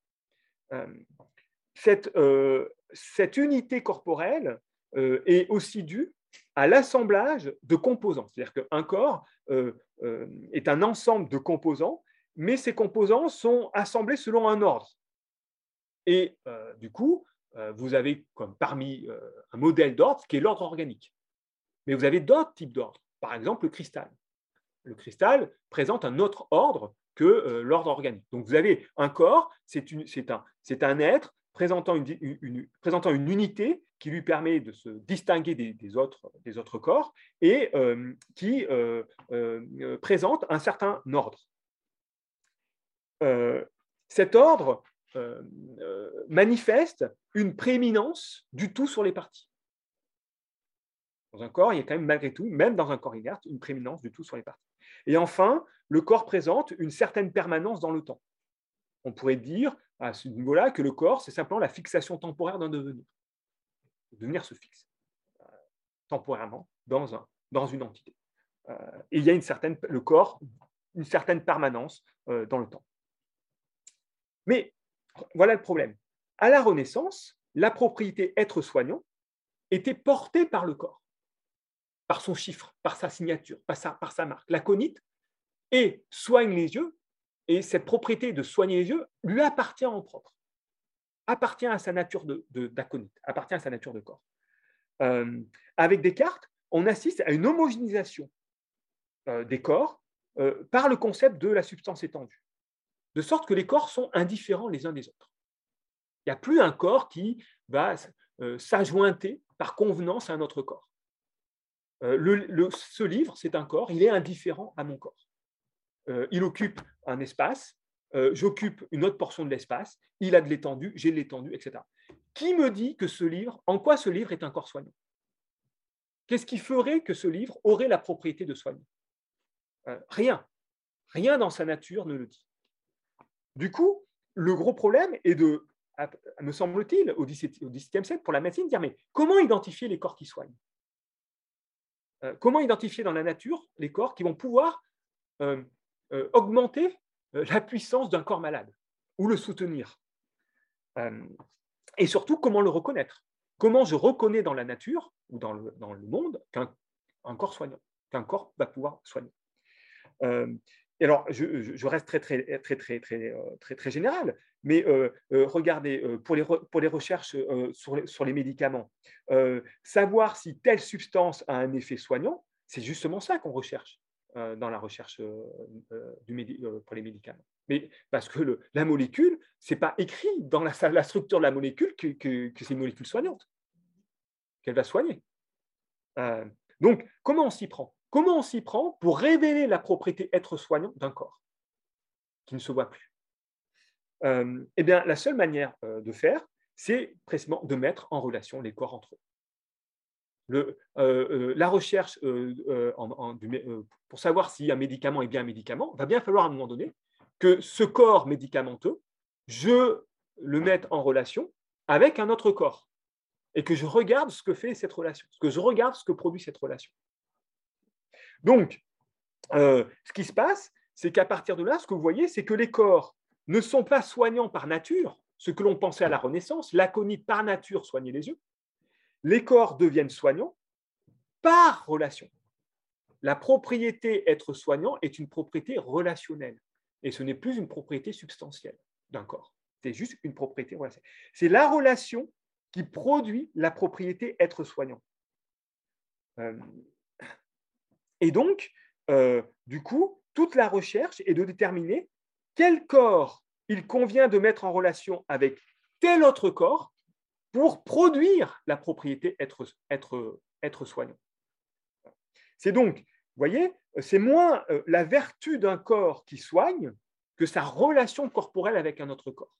Cette unité corporelle est aussi due à l'assemblage de composants. C'est-à-dire qu'un corps euh, euh, est un ensemble de composants, mais ces composants sont assemblés selon un ordre. Et euh, du coup, vous avez comme parmi un modèle d'ordre qui est l'ordre organique. Mais vous avez d'autres types d'ordres. Par exemple, le cristal. Le cristal présente un autre ordre que l'ordre organique. Donc vous avez un corps, c'est un, un être présentant une, présentant une unité qui lui permet de se distinguer des, autres, des autres, corps et euh, qui euh, euh, présente un certain ordre. cet ordre manifeste une prééminence du tout sur les parties. Dans un corps, il y a quand même malgré tout, même dans un corps inerte, une prééminence du tout sur les parties. Et enfin, le corps présente une certaine permanence dans le temps. On pourrait dire à ce niveau-là que le corps, c'est simplement la fixation temporaire d'un devenir. Le devenir se fixe euh, temporairement dans, un, dans une entité. Euh, et il y a une certaine, le corps, une certaine permanence euh, dans le temps. Mais voilà le problème. À la Renaissance, la propriété être soignant était portée par le corps, par son chiffre, par sa signature, par sa, par sa marque. L'aconite et soigne les yeux et cette propriété de soigner les yeux lui appartient en propre, appartient à sa nature d'aconite, appartient à sa nature de corps. Euh, avec Descartes, on assiste à une homogénéisation euh, des corps euh, par le concept de la substance étendue, de sorte que les corps sont indifférents les uns des autres. Il n'y a plus un corps qui va s'ajointer par convenance à un autre corps. ce livre, c'est un corps, il est indifférent à mon corps. Euh, il occupe un espace, euh, j'occupe une autre portion de l'espace, il a de l'étendue, j'ai de l'étendue, etc. qui me dit que ce livre, en quoi ce livre est un corps soignant? Qu'est-ce qui ferait que ce livre aurait la propriété de soigner? Euh, Rien. Rien dans sa nature ne le dit. Du coup, le gros problème est de, me semble-t-il, au XVIIe siècle, pour la médecine, dire mais comment identifier les corps qui soignent? Comment identifier dans la nature les corps qui vont pouvoir euh, augmenter la puissance d'un corps malade ou le soutenir. Et surtout, comment le reconnaître? Comment je reconnais dans la nature ou dans le, dans le monde qu'un corps soignant, qu'un corps va pouvoir soigner? Euh, et alors, je, reste très, très, très, très, très, euh, très, très général, mais euh, regardez, pour, les pour les recherches sur sur, les, médicaments, savoir si telle substance a un effet soignant, c'est justement ça qu'on recherche dans la recherche du pour les médicaments. Mais parce que la molécule, ce n'est pas écrit dans la, structure de la molécule que, c'est une molécule soignante, qu'elle va soigner. donc, comment on s'y prend? Comment on s'y prend pour révéler la propriété être soignant d'un corps qui ne se voit plus? Euh, Eh bien, la seule manière euh, de faire, c'est précisément de mettre en relation les corps entre eux. Euh, la recherche pour savoir si un médicament est bien un médicament, va bien falloir à un moment donné que ce corps médicamenteux, je le mette en relation avec un autre corps et que je regarde ce que fait cette relation, que je regarde ce que produit cette relation. Donc, euh, ce qui se passe, c'est qu'à partir de là, ce que vous voyez, c'est que les corps ne sont pas soignants par nature, ce que l'on pensait à la Renaissance, l'aconite par nature soignait les yeux. Les corps deviennent soignants par relation. La propriété être soignant est une propriété relationnelle et ce n'est plus une propriété substantielle d'un corps. C'est juste une propriété relationnelle. C'est la relation qui produit la propriété être soignant. Euh, et donc, euh, du coup, toute la recherche est de déterminer quel corps il convient de mettre en relation avec tel autre corps pour produire la propriété être, soignant. C'est donc, vous voyez, c'est moins euh, la vertu d'un corps qui soigne que sa relation corporelle avec un autre corps.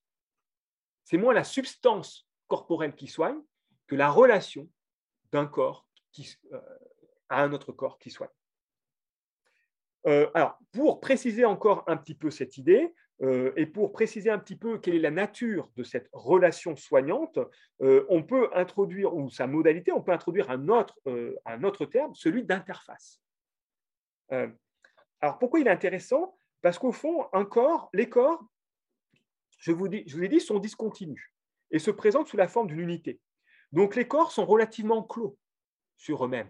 C'est moins la substance corporelle qui soigne que la relation d'un corps euh, à un autre corps qui soigne. Euh, alors, pour préciser encore un petit peu cette idée, et pour préciser un petit peu quelle est la nature de cette relation soignante, euh, on peut introduire, ou sa modalité, on peut introduire un autre, autre terme, celui d'interface. alors, pourquoi il est intéressant? Parce qu'au fond, un les corps, je vous, dis, ai dit, sont discontinus et se présentent sous la forme d'une unité. Donc, les corps sont relativement clos sur eux-mêmes.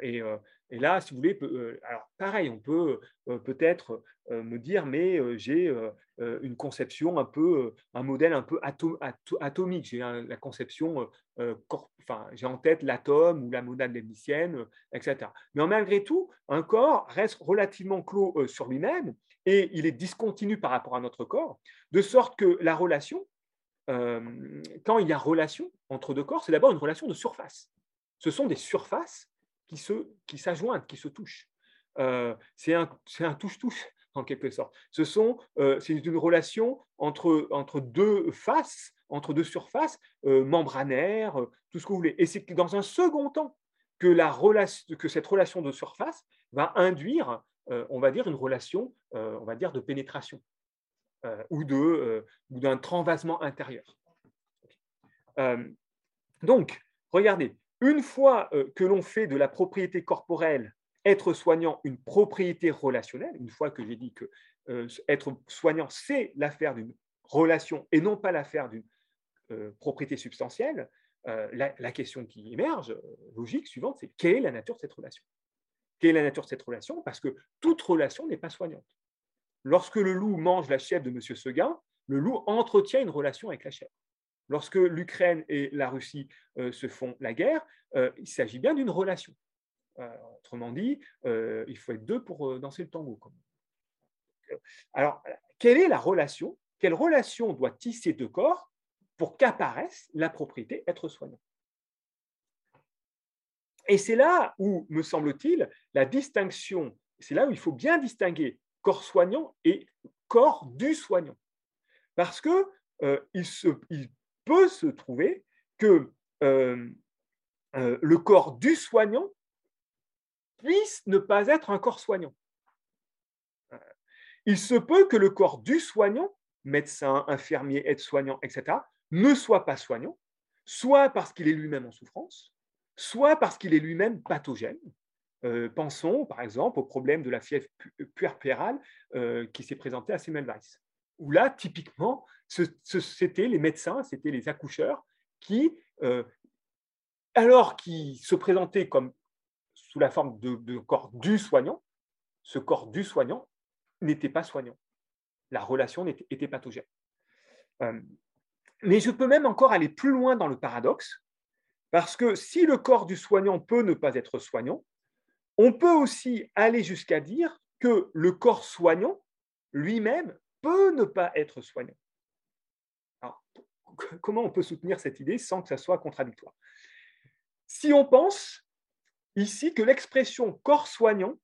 Et et là, si vous voulez, euh, alors pareil, on peut euh, peut-être euh, me dire, mais j'ai une conception un peu, un modèle un peu atomique. J'ai la conception, enfin, j'ai en tête l'atome ou la monade lévisienne, etc. Mais malgré tout, un corps reste relativement clos sur lui-même et il est discontinu par rapport à notre corps, de sorte que la relation, quand il y a relation entre deux corps, c'est d'abord une relation de surface. Ce sont des surfaces qui se, qui s'ajoignent, qui se touchent. Euh, c'est un, touche-touche en quelque sorte. Ce sont, euh, c'est une relation entre, entre deux faces, entre deux surfaces euh, membranaires, tout ce que vous voulez. Et c'est dans un second temps que, la relation, que cette relation de surface va induire, on va dire, une relation, on va dire, de pénétration ou, de, ou d'un transvasement intérieur. donc, regardez, une fois euh, que l'on fait de la propriété corporelle être soignant une propriété relationnelle, une fois que j'ai dit que euh, être soignant, c'est l'affaire d'une relation et non pas l'affaire d'une euh, propriété substantielle, la, question qui émerge, logique, suivante, c'est quelle est la nature de cette relation? Quelle est la nature de cette relation? Parce que toute relation n'est pas soignante. Lorsque le loup mange la chèvre de M. Seguin, le loup entretient une relation avec la chèvre. Lorsque l'Ukraine et la Russie euh, se font la guerre, euh, il s'agit bien d'une relation. Euh, autrement dit, il faut être deux pour danser le tango. Alors, quelle est la relation? Quelle relation doit tisser deux corps pour qu'apparaisse la propriété être soignant? Et c'est là où, me semble-t-il, la distinction, c'est là où il faut bien distinguer corps soignant et corps du soignant. Parce que il, se, peut se trouver que le corps du soignant puisse ne pas être un corps soignant. Il se peut que le corps du soignant, médecin, infirmier, aide-soignant, etc., ne soit pas soignant, soit parce qu'il est lui-même en souffrance, soit parce qu'il est lui-même pathogène. Euh, pensons par exemple au problème de la fièvre puerpérale euh, qui s'est présenté à Semmelweis, où là, typiquement, c'était les médecins, c'était les accoucheurs qui, euh, alors qu'ils se présentaient comme sous la forme de, corps du soignant, ce corps du soignant n'était pas soignant. La relation était, pathogène. mais je peux même encore aller plus loin dans le paradoxe parce que si le corps du soignant peut ne pas être soignant, on peut aussi aller jusqu'à dire que le corps soignant lui-même peut ne pas être soignant. [LAUGHS] comment on peut soutenir cette idée sans que ça soit contradictoire? Si on pense ici que l'expression corps soignant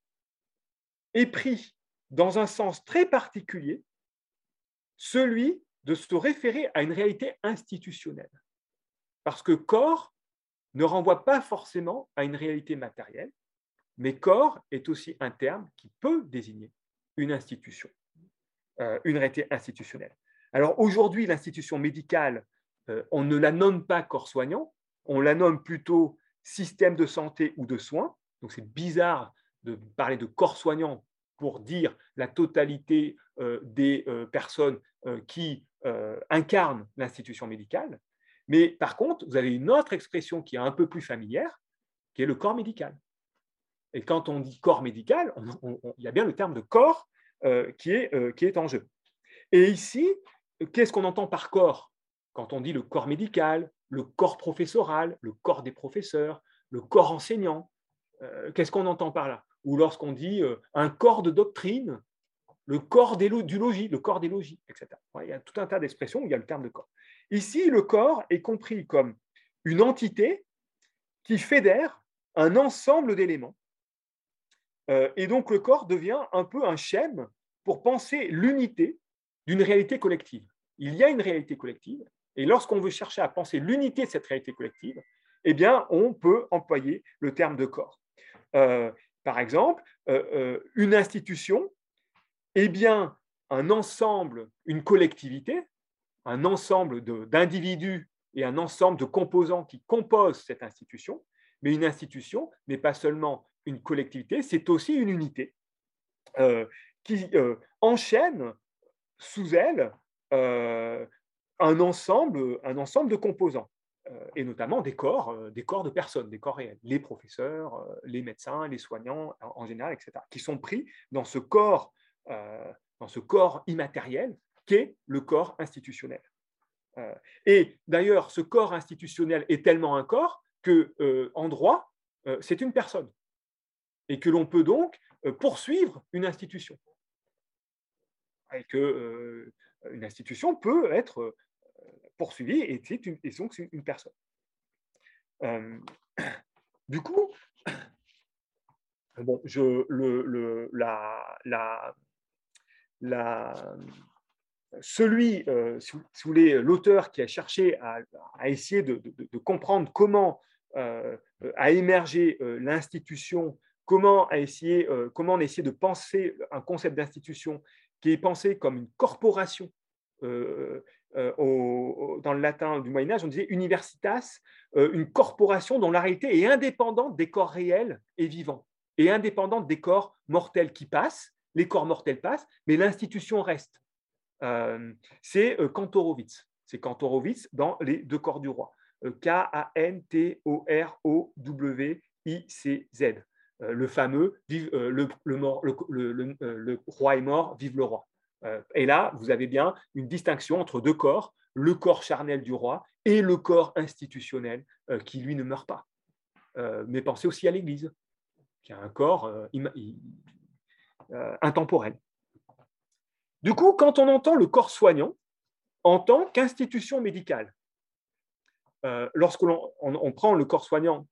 est pris dans un sens très particulier, celui de se référer à une réalité institutionnelle. Parce que corps ne renvoie pas forcément à une réalité matérielle, mais corps est aussi un terme qui peut désigner une institution, une réalité institutionnelle. Alors aujourd'hui, l'institution médicale, euh, on ne la nomme pas corps soignant, on la nomme plutôt système de santé ou de soins. Donc c'est bizarre de parler de corps soignant pour dire la totalité euh, des personnes qui incarnent l'institution médicale. Mais par contre, vous avez une autre expression qui est un peu plus familière, qui est le corps médical. Et quand on dit corps médical, il y a bien le terme de corps euh, qui, est, euh, qui est en jeu. Et ici, qu'est-ce qu'on entend par corps? Quand on dit le corps médical, le corps professoral, le corps des professeurs, le corps enseignant, euh, qu'est-ce qu'on entend par là? Ou lorsqu'on dit un corps de doctrine, le corps du logis, le corps des logis, etc. Il y a tout un tas d'expressions où il y a le terme de corps. Ici, le corps est compris comme une entité qui fédère un ensemble d'éléments. Euh, et donc, le corps devient un peu un schème pour penser l'unité d'une réalité collective. Il y a une réalité collective, et lorsqu'on veut chercher à penser l'unité de cette réalité collective, eh bien, on peut employer le terme de corps. Euh, par exemple, euh, une institution est bien un ensemble, une collectivité, un ensemble d'individus et un ensemble de composants qui composent cette institution, mais une institution n'est pas seulement une collectivité, c'est aussi une unité euh, qui euh, enchaîne sous elle euh, un, ensemble, un ensemble de composants, et notamment des corps, des corps de personnes, des corps réels, les professeurs, les médecins, les soignants en, général, etc., qui sont pris dans ce corps, dans ce corps immatériel qu'est le corps institutionnel. Et d'ailleurs, ce corps institutionnel est tellement un corps que, en droit, c'est une personne. Et que l'on peut donc poursuivre une institution. Et que une institution peut être poursuivie et c'est donc une personne. [CLEARS THROAT] du coup, [COUGHS] bon, je, le, la, la, la, celui, euh, si vous voulez, l'auteur qui a cherché à, essayer de, comprendre comment euh, a émergé euh, l'institution, comment, a essayé, comment on de penser un concept d'institution qui est pensé comme une corporation. dans le latin du Moyen Âge, on disait universitas, une corporation dont la réalité est indépendante des corps réels et vivants, et indépendante des corps mortels qui passent. Les corps mortels passent, mais l'institution reste. Euh, c'est euh, Kantorowicz. C'est Kantorowicz dans Les deux corps du roi. Euh, K-A-N-T-O-R-O-W-I-C-Z. Le fameux vive, le, le, roi est mort, vive le roi. Et là, vous avez bien une distinction entre deux corps, le corps charnel du roi et le corps institutionnel qui, lui, ne meurt pas. Mais pensez aussi à l'Église, qui a un corps intemporel. Du coup, quand on entend le corps soignant en tant qu'institution médicale, euh, lorsque l'on prend le corps soignant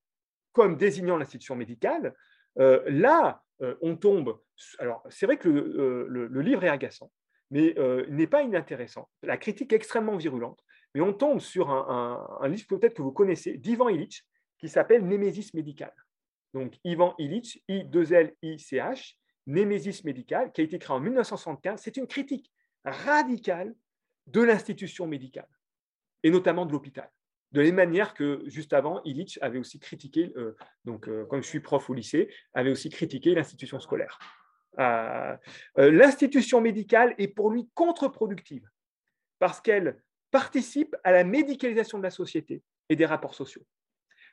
comme désignant l'institution médicale, euh, là, euh, on tombe. Alors, c'est vrai que le, livre est agaçant, mais n'est pas inintéressant. La critique est extrêmement virulente, mais on tombe sur un, livre peut-être que vous connaissez d'Ivan Illich qui s'appelle Némésis médical. Donc Ivan Illich, I-2-L-I-C-H, Némésis médical, qui a été créé en 1975. C'est une critique radicale de l'institution médicale, et notamment de l'hôpital. De la même manière que juste avant, Illich avait aussi critiqué, euh, donc euh, quand je suis prof au lycée, avait aussi critiqué l'institution scolaire. Euh, l'institution médicale est pour lui contre-productive parce qu'elle participe à la médicalisation de la société et des rapports sociaux.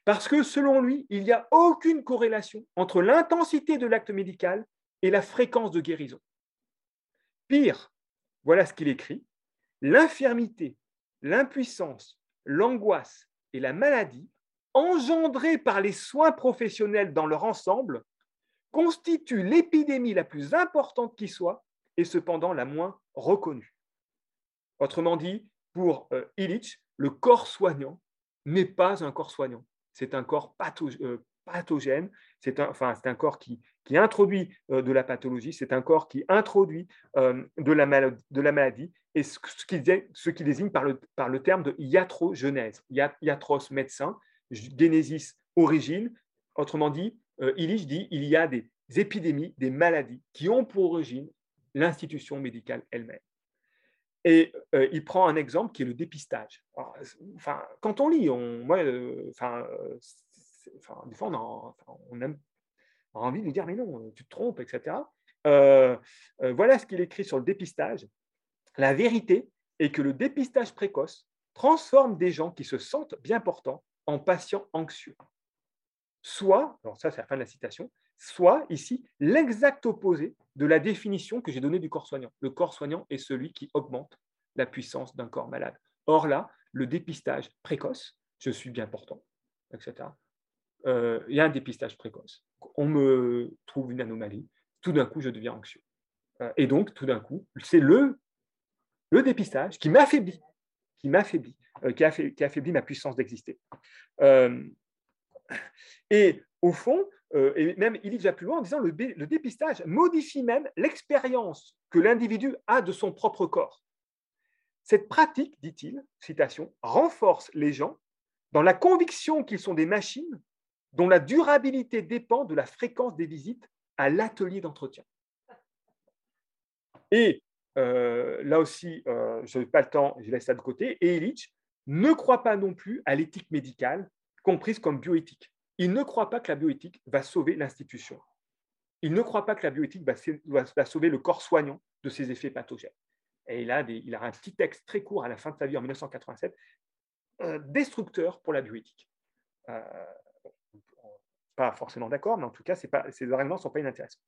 Parce que selon lui, il n'y a aucune corrélation entre l'intensité de l'acte médical et la fréquence de guérison. Pire, voilà ce qu'il écrit, l'infirmité, l'impuissance, l'angoisse et la maladie engendrées par les soins professionnels dans leur ensemble constituent l'épidémie la plus importante qui soit et cependant la moins reconnue. Autrement dit, pour euh, Illich, le corps soignant n'est pas un corps soignant, c'est un corps euh, pathogène, c'est un, enfin, un corps qui, qui introduit euh, de la pathologie, c'est un corps qui introduit de, la maladie, de la maladie, et ce, ce qui désigne par le, par le terme de iatrogenèse, iatros médecin, génésis origine, autrement dit, Illich dit il y a des épidémies, des maladies qui ont pour origine l'institution médicale elle-même. Et euh, il prend un exemple qui est le dépistage. enfin, quand on lit, on, moi, euh, enfin, euh, des fois, on a, envie de lui dire, mais non, tu te trompes, etc. voilà ce qu'il écrit sur le dépistage. La vérité est que le dépistage précoce transforme des gens qui se sentent bien portants en patients anxieux. Soit, alors ça c'est la fin de la citation, soit ici l'exact opposé de la définition que j'ai donnée du corps soignant. Le corps soignant est celui qui augmente la puissance d'un corps malade. Or là, le dépistage précoce, je suis bien portant, etc. Euh, il y a un dépistage précoce. On me trouve une anomalie, tout d'un coup, je deviens anxieux. Euh, et donc, tout d'un coup, c'est le, le dépistage qui m'affaiblit, qui m'affaiblit, euh, qui, qui, affaiblit ma puissance d'exister. et au fond, et même il y va plus loin en disant le, le dépistage modifie même l'expérience que l'individu a de son propre corps. Cette pratique, dit-il, citation, renforce les gens dans la conviction qu'ils sont des machines dont la durabilité dépend de la fréquence des visites à l'atelier d'entretien. Et euh, là aussi, euh, je n'ai pas le temps, je laisse ça de côté. Et ne croit pas non plus à l'éthique médicale, comprise comme bioéthique. Il ne croit pas que la bioéthique va sauver l'institution. Il ne croit pas que la bioéthique va, sauver le corps soignant de ses effets pathogènes. Et il a, il a un petit texte très court à la fin de sa vie en 1987, destructeur pour la bioéthique. Euh, pas forcément d'accord, mais en tout cas, ces arguments ne sont pas inintéressants.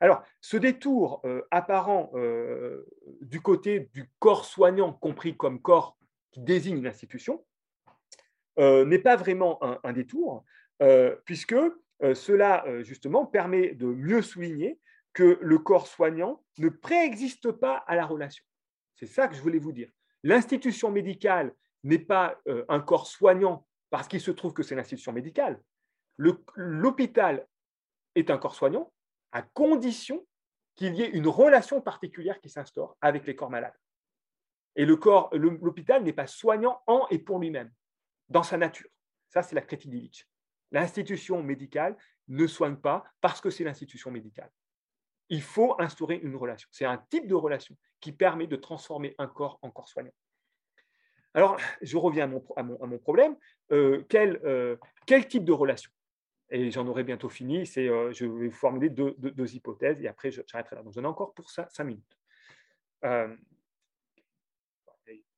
Alors, ce détour euh, apparent euh, du côté du corps soignant, compris comme corps qui désigne une institution, n'est pas vraiment un détour, euh, puisque euh, cela, euh, justement, permet de mieux souligner que le corps soignant ne préexiste pas à la relation. C'est ça que je voulais vous dire. L'institution médicale n'est pas un corps soignant parce qu'il se trouve que c'est l'institution médicale. L'hôpital est un corps soignant à condition qu'il y ait une relation particulière qui s'instaure avec les corps malades. Et le corps, l'hôpital n'est pas soignant en et pour lui-même, dans sa nature. Ça, c'est la critique d'Illich. L'institution médicale ne soigne pas parce que c'est l'institution médicale. Il faut instaurer une relation. C'est un type de relation qui permet de transformer un corps en corps soignant. Alors, je reviens à mon, problème. Euh, euh, quel, type de relation? Et j'en aurai bientôt fini. Euh, je vais vous formuler deux, hypothèses et après j'arrêterai là. Donc, j'en ai encore pour ça cinq minutes.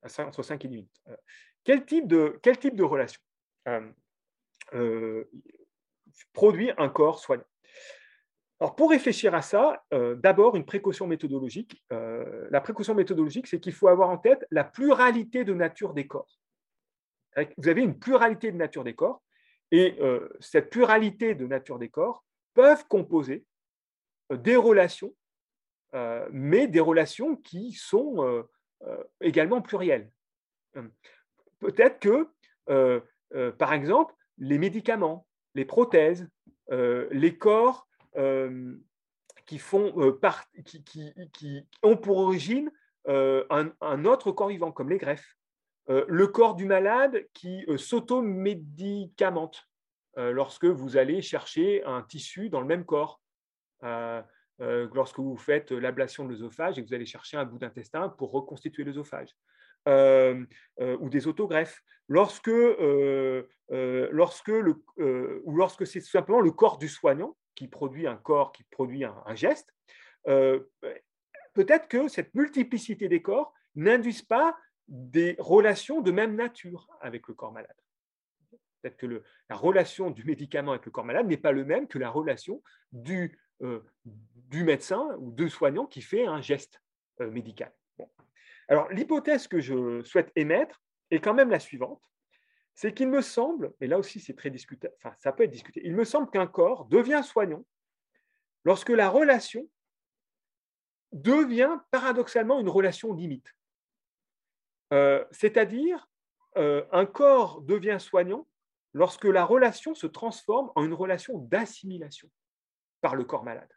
entre 5 et 10 minutes. quel, type de, quel type de relation euh, produit un corps soignant? Alors, pour réfléchir à ça, euh, d'abord, une précaution méthodologique. Euh, la précaution méthodologique, c'est qu'il faut avoir en tête la pluralité de nature des corps. Vous avez une pluralité de nature des corps, et cette pluralité de nature des corps peuvent composer des relations, mais des relations qui sont également plurielles. Peut-être que, par exemple, les médicaments, les prothèses, euh, les corps euh, qui, font, euh, qui, qui, ont pour origine un, autre corps vivant, comme les greffes, le corps du malade qui s'auto-médicamente lorsque vous allez chercher un tissu dans le même corps. lorsque vous faites l'ablation de l'œsophage et que vous allez chercher un bout d'intestin pour reconstituer l'œsophage. ou des autogreffes. Lorsque, lorsque, le, ou lorsque c'est simplement le corps du soignant qui produit un corps, qui produit un, un geste, peut-être que cette multiplicité des corps n'induisent pas des relations de même nature avec le corps malade. Peut-être que la relation du médicament avec le corps malade n'est pas le même que la relation du, euh, médecin ou du soignant qui fait un geste euh, médical. Alors, l'hypothèse que je souhaite émettre est quand même la suivante c'est qu'il me semble, et là aussi c'est très discutable, ça peut être discuté, il me semble qu'un corps devient soignant lorsque la relation devient paradoxalement une relation limite. Euh, c'est-à-dire, euh, un corps devient soignant lorsque la relation se transforme en une relation d'assimilation par le corps malade.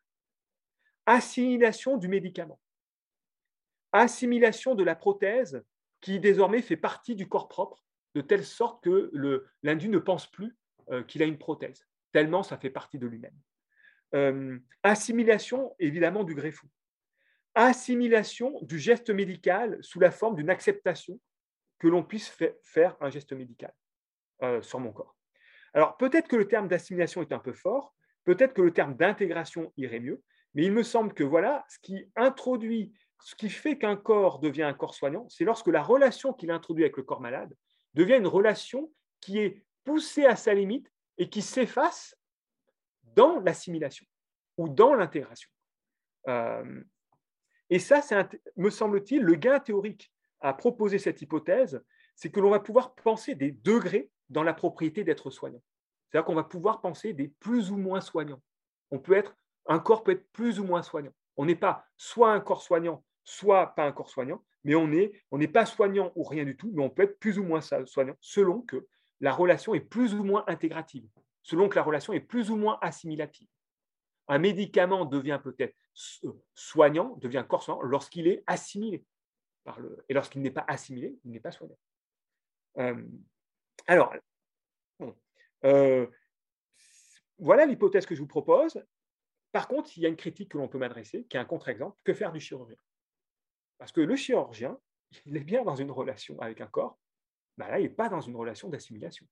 Assimilation du médicament. Assimilation de la prothèse qui désormais fait partie du corps propre, de telle sorte que l'individu ne pense plus euh, qu'il a une prothèse, tellement ça fait partie de lui-même. assimilation, évidemment, du greffon assimilation du geste médical sous la forme d'une acceptation que l'on puisse faire un geste médical euh, sur mon corps. Alors peut-être que le terme d'assimilation est un peu fort, peut-être que le terme d'intégration irait mieux, mais il me semble que voilà, ce qui introduit, ce qui fait qu'un corps devient un corps soignant, c'est lorsque la relation qu'il introduit avec le corps malade devient une relation qui est poussée à sa limite et qui s'efface dans l'assimilation ou dans l'intégration. Euh, et ça, c'est, me semble-t-il, le gain théorique à proposer cette hypothèse, c'est que l'on va pouvoir penser des degrés dans la propriété d'être soignant. C'est-à-dire qu'on va pouvoir penser des plus ou moins soignants. On peut être, un corps peut être plus ou moins soignant. On n'est pas soit un corps soignant, soit pas un corps soignant, mais on n'est on pas soignant ou rien du tout, mais on peut être plus ou moins soignant selon que la relation est plus ou moins intégrative, selon que la relation est plus ou moins assimilative. Un médicament devient peut-être soignant, devient corps soignant lorsqu'il est assimilé. Par. Et lorsqu'il n'est pas assimilé, il n'est pas soignant. Euh, alors, euh, voilà l'hypothèse que je vous propose. Par contre, il y a une critique que l'on peut m'adresser, qui est un contre-exemple. Que faire du chirurgien? Parce que le chirurgien, il est bien dans une relation avec un corps, ben là, il n'est pas dans une relation d'assimilation,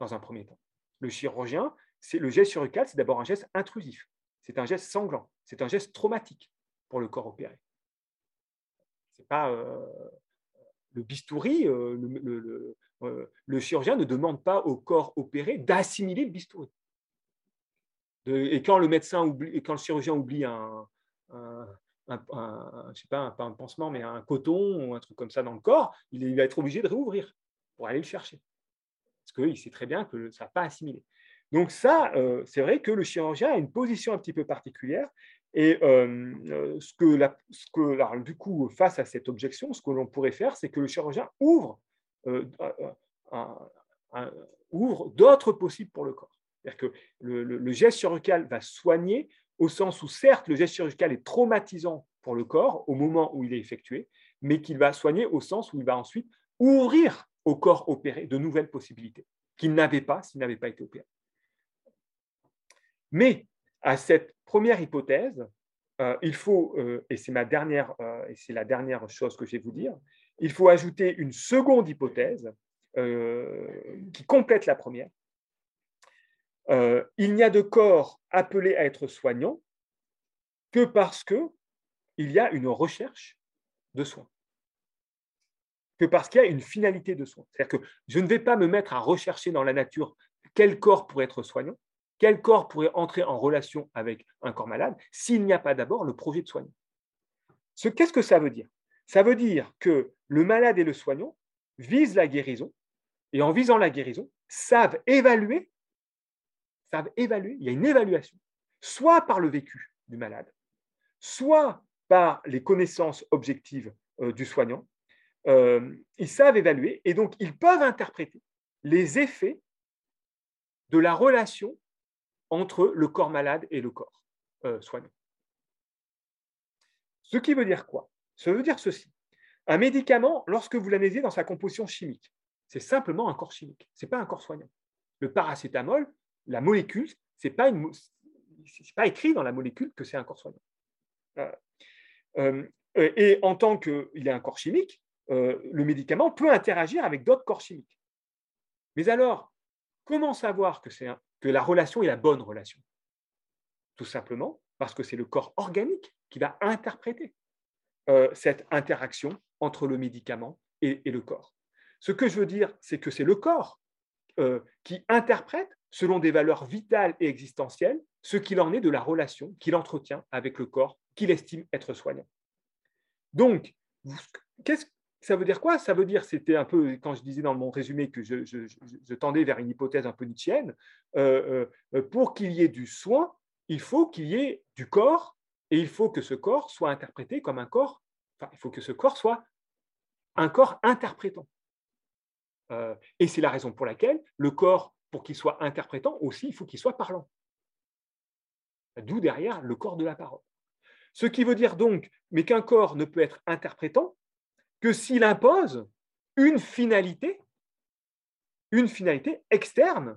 dans un premier temps. Le chirurgien, c'est le geste chirurgical, c'est d'abord un geste intrusif. C'est un geste sanglant, c'est un geste traumatique pour le corps opéré. C'est pas euh, le bistouri, euh, euh, le, chirurgien ne demande pas au corps opéré d'assimiler le bistouri. et quand le médecin oublie, quand le chirurgien oublie un, pas, un pansement, mais un coton ou un truc comme ça dans le corps, il, va être obligé de réouvrir pour aller le chercher. Parce qu'il sait très bien que ça n'a pas assimilé. Donc ça, euh, c'est vrai que le chirurgien a une position un petit peu particulière. Et euh, euh, ce que, du coup, face à cette objection, ce que l'on pourrait faire, c'est que le chirurgien ouvre, ouvre d'autres possibles pour le corps. C'est-à-dire que le, geste chirurgical va soigner au sens où, certes, le geste chirurgical est traumatisant pour le corps au moment où il est effectué, mais qu'il va soigner au sens où il va ensuite ouvrir au corps opéré de nouvelles possibilités qu'il n'avait pas s'il n'avait pas été opéré. Mais à cette première hypothèse, euh, il faut, euh, euh, et c'est la dernière chose que je vais vous dire, il faut ajouter une seconde hypothèse qui complète la première. il n'y a de corps appelé à être soignant que parce que il y a une recherche de soins, que parce qu'il y a une finalité de soins. C'est-à-dire que je ne vais pas me mettre à rechercher dans la nature quel corps pourrait être soignant, quel corps pourrait entrer en relation avec un corps malade s'il n'y a pas d'abord le projet de soignant Qu'est-ce que ça veut dire? Ça veut dire que le malade et le soignant visent la guérison et en visant la guérison, savent évaluer, savent évaluer, il y a une évaluation, soit par le vécu du malade, soit par les connaissances objectives euh, du soignant. Euh, ils savent évaluer et donc ils peuvent interpréter les effets de la relation entre le corps malade et le corps euh, soignant. Ce qui veut dire quoi? Ça veut dire ceci. Un médicament, lorsque vous l'analysez dans sa composition chimique, c'est simplement un corps chimique, ce n'est pas un corps soignant. Le paracétamol, la molécule, ce n'est pas, écrit dans la molécule que c'est un corps soignant. Euh, euh, et en tant qu'il est un corps chimique, le médicament peut interagir avec d'autres corps chimiques. Mais alors, comment savoir que, que la relation est la bonne relation Tout simplement parce que c'est le corps organique qui va interpréter cette interaction entre le médicament et, le corps. Ce que je veux dire, c'est que c'est le corps qui interprète, selon des valeurs vitales et existentielles, ce qu'il en est de la relation qu'il entretient avec le corps qu'il estime être soignant. Donc, qu'est-ce ça veut dire quoi? Ça veut dire, c'était un peu, quand je disais dans mon résumé que je, tendais vers une hypothèse un peu nietzschéenne, euh, euh, pour qu'il y ait du soin, il faut qu'il y ait du corps, et il faut que ce corps soit interprété comme un corps, enfin, il faut que ce corps soit un corps interprétant. Euh, et c'est la raison pour laquelle le corps, pour qu'il soit interprétant aussi, il faut qu'il soit parlant. D'où derrière le corps de la parole. Ce qui veut dire donc, mais qu'un corps ne peut être interprétant que s'il impose une finalité, une finalité externe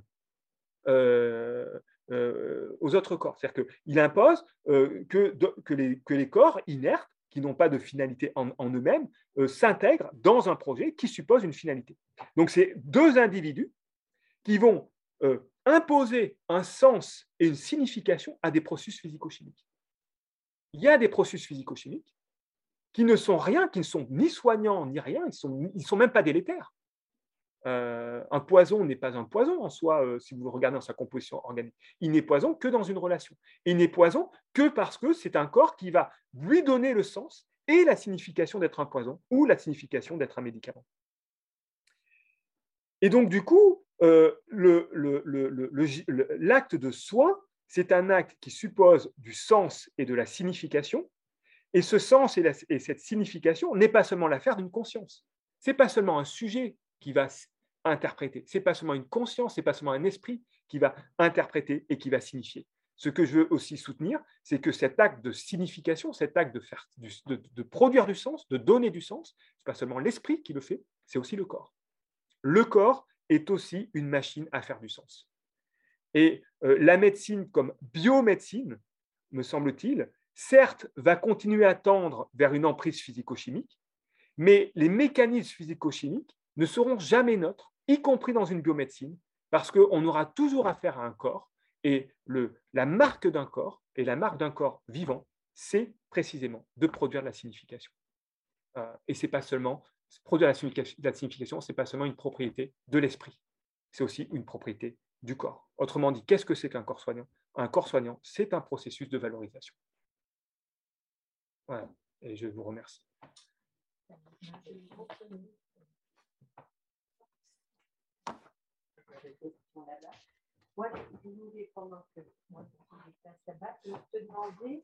euh, euh, aux autres corps. C'est-à-dire qu'il impose euh, que, que, les, que, les, corps inertes, qui n'ont pas de finalité en, en eux-mêmes, s'intègrent dans un projet qui suppose une finalité. Donc, c'est deux individus qui vont imposer un sens et une signification à des processus physico-chimiques il y a des processus physico-chimiques qui ne sont rien, qui ne sont ni soignants ni rien, ils ne sont, ils même pas délétères. Euh, un poison n'est pas un poison en soi, euh, si vous regardez dans sa composition organique. Il n'est poison que dans une relation. il n'est poison que parce que c'est un corps qui va lui donner le sens et la signification d'être un poison ou la signification d'être un médicament. Et donc, du coup, euh, l'acte de soin c'est un acte qui suppose du sens et de la signification. Et ce sens et, cette signification n'est pas seulement l'affaire d'une conscience. Ce n'est pas seulement un sujet qui va interpréter. Ce n'est pas seulement une conscience, ce n'est pas seulement un esprit qui va interpréter et qui va signifier. Ce que je veux aussi soutenir, c'est que cet acte de signification, cet acte de, faire, de produire du sens, de donner du sens, ce n'est pas seulement l'esprit qui le fait, c'est aussi le corps. Le corps est aussi une machine à faire du sens. Et euh, la médecine comme biomédecine, me semble-t-il, certes, va continuer à tendre vers une emprise physico-chimique, mais les mécanismes physico-chimiques ne seront jamais neutres, y compris dans une biomédecine, parce qu'on aura toujours affaire à un corps, et la marque d'un corps, et la marque d'un corps vivant, c'est précisément de produire de la signification. Euh, et c'est pas seulement produire la signification, ce n'est pas seulement une propriété de l'esprit, c'est aussi une propriété du corps. Autrement dit, qu'est-ce que c'est qu'un corps soignant? Un corps soignant, c'est un processus de valorisation. Et je vous remercie. Je voulais, pendant que moi, je te demander,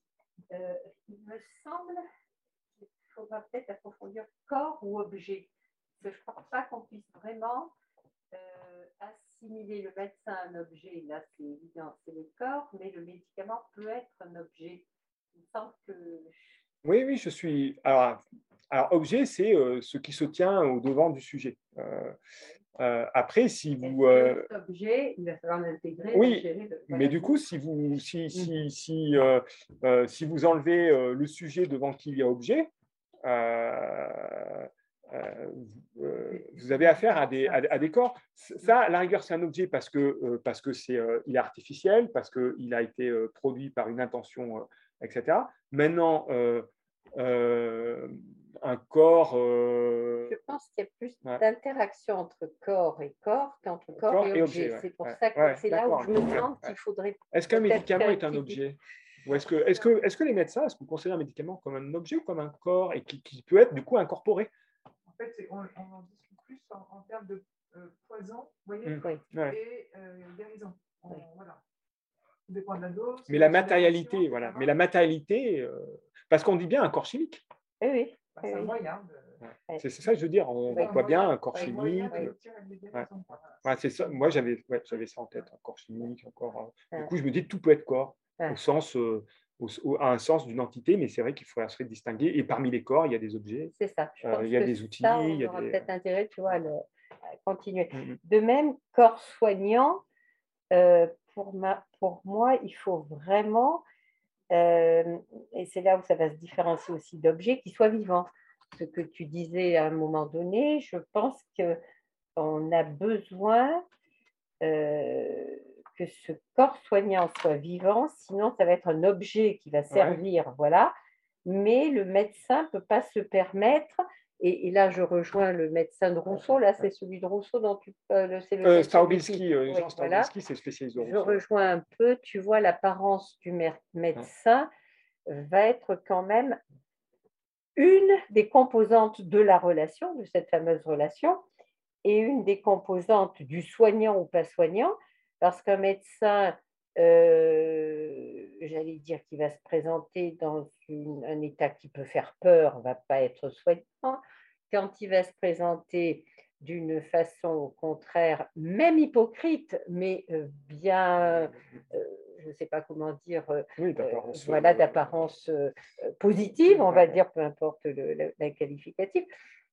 euh, il me semble qu'il faudra peut-être approfondir corps ou objet. je ne crois pas qu'on puisse vraiment euh, assimiler le médecin à un objet, là c'est évident, c'est le corps, mais le médicament peut être un objet. Il me semble que. Oui, oui, je suis. Alors, alors objet, c'est euh, ce qui se tient au devant du sujet. Euh, euh, après, si vous. objet, il va falloir l'intégrer. Oui, mais du coup, si vous, si, si, si, si vous enlevez le sujet devant qui il y a objet, euh, euh, vous avez affaire à des, à, des corps. Ça, à la rigueur, c'est un objet parce que euh, parce que c'est il est artificiel, parce qu'il a été produit par une intention, etc. Maintenant, un corps. Je pense qu'il y a plus d'interaction entre corps et corps qu'entre corps, et, objet. c'est pour ça que c'est là où je me demande qu'il faudrait. Est-ce qu'un médicament est un objet? Ou est-ce que, est que, est que les médecins, est-ce que vous considérez un médicament comme un objet ou comme un corps et qui, qui peut être du coup incorporé? Fait, on, en discute plus en, termes de euh, poison voyez, mmh. et euh, guérison. voilà. Dépend de la dose. Mais la matérialité, voilà. Mais la matérialité, euh, parce qu'on dit bien un corps chimique. Oui. Bah, c'est un moyen C'est ça que je veux dire. On voit bien un corps chimique. c'est ça. Moi, j'avais ouais, ça en tête, un corps chimique, encore. Du coup, je me dis tout peut être corps, au sens a un sens d'une entité, mais c'est vrai qu'il faudrait se distinguer. Et parmi les corps, il y a des objets. C'est ça. il y a des outils. Ça, on il y aura peut-être intérêt, tu vois, à, continuer. Mmh, mmh. De même, corps soignant, pour, ma, pour moi, il faut vraiment, et c'est là où ça va se différencier aussi d'objets, qui soient vivants. Ce que tu disais à un moment donné, je pense qu'on a besoin que ce corps soignant soit vivant, sinon ça va être un objet qui va servir, voilà. Mais le médecin ne peut pas se permettre, et, là je rejoins le médecin de Rousseau, là c'est celui de Rousseau dont tu euh, le euh, Staubinski, euh, Jean Staubinski, c'est spécialisé Je rejoins un peu, tu vois, l'apparence du médecin va être quand même une des composantes de la relation, de cette fameuse relation, et une des composantes du soignant ou pas soignant, parce qu'un médecin, euh, j'allais dire, qui va se présenter dans un état qui peut faire peur, ne va pas être soignant. Quand il va se présenter d'une façon au contraire, même hypocrite, mais euh, bien, euh, je ne sais pas comment dire, voilà, d'apparence positive, on va dire, peu importe le, la, qualificative,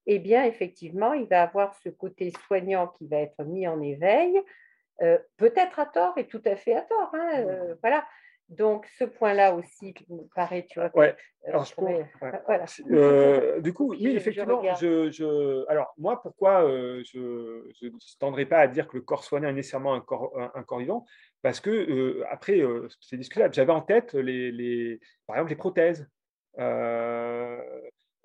eh bien, effectivement, il va avoir ce côté soignant qui va être mis en éveil, euh, peut-être à tort et tout à fait à tort. Hein, euh, voilà. Donc, ce point-là aussi me paraît, tu vois. Ouais. Euh, alors, voilà. du coup, oui, effectivement, je, alors moi, pourquoi je ne tendrai pas à dire que le corps soignant est nécessairement un corps, un, corps vivant? Parce que, après, c'est discutable. J'avais en tête, les, les, par exemple, les prothèses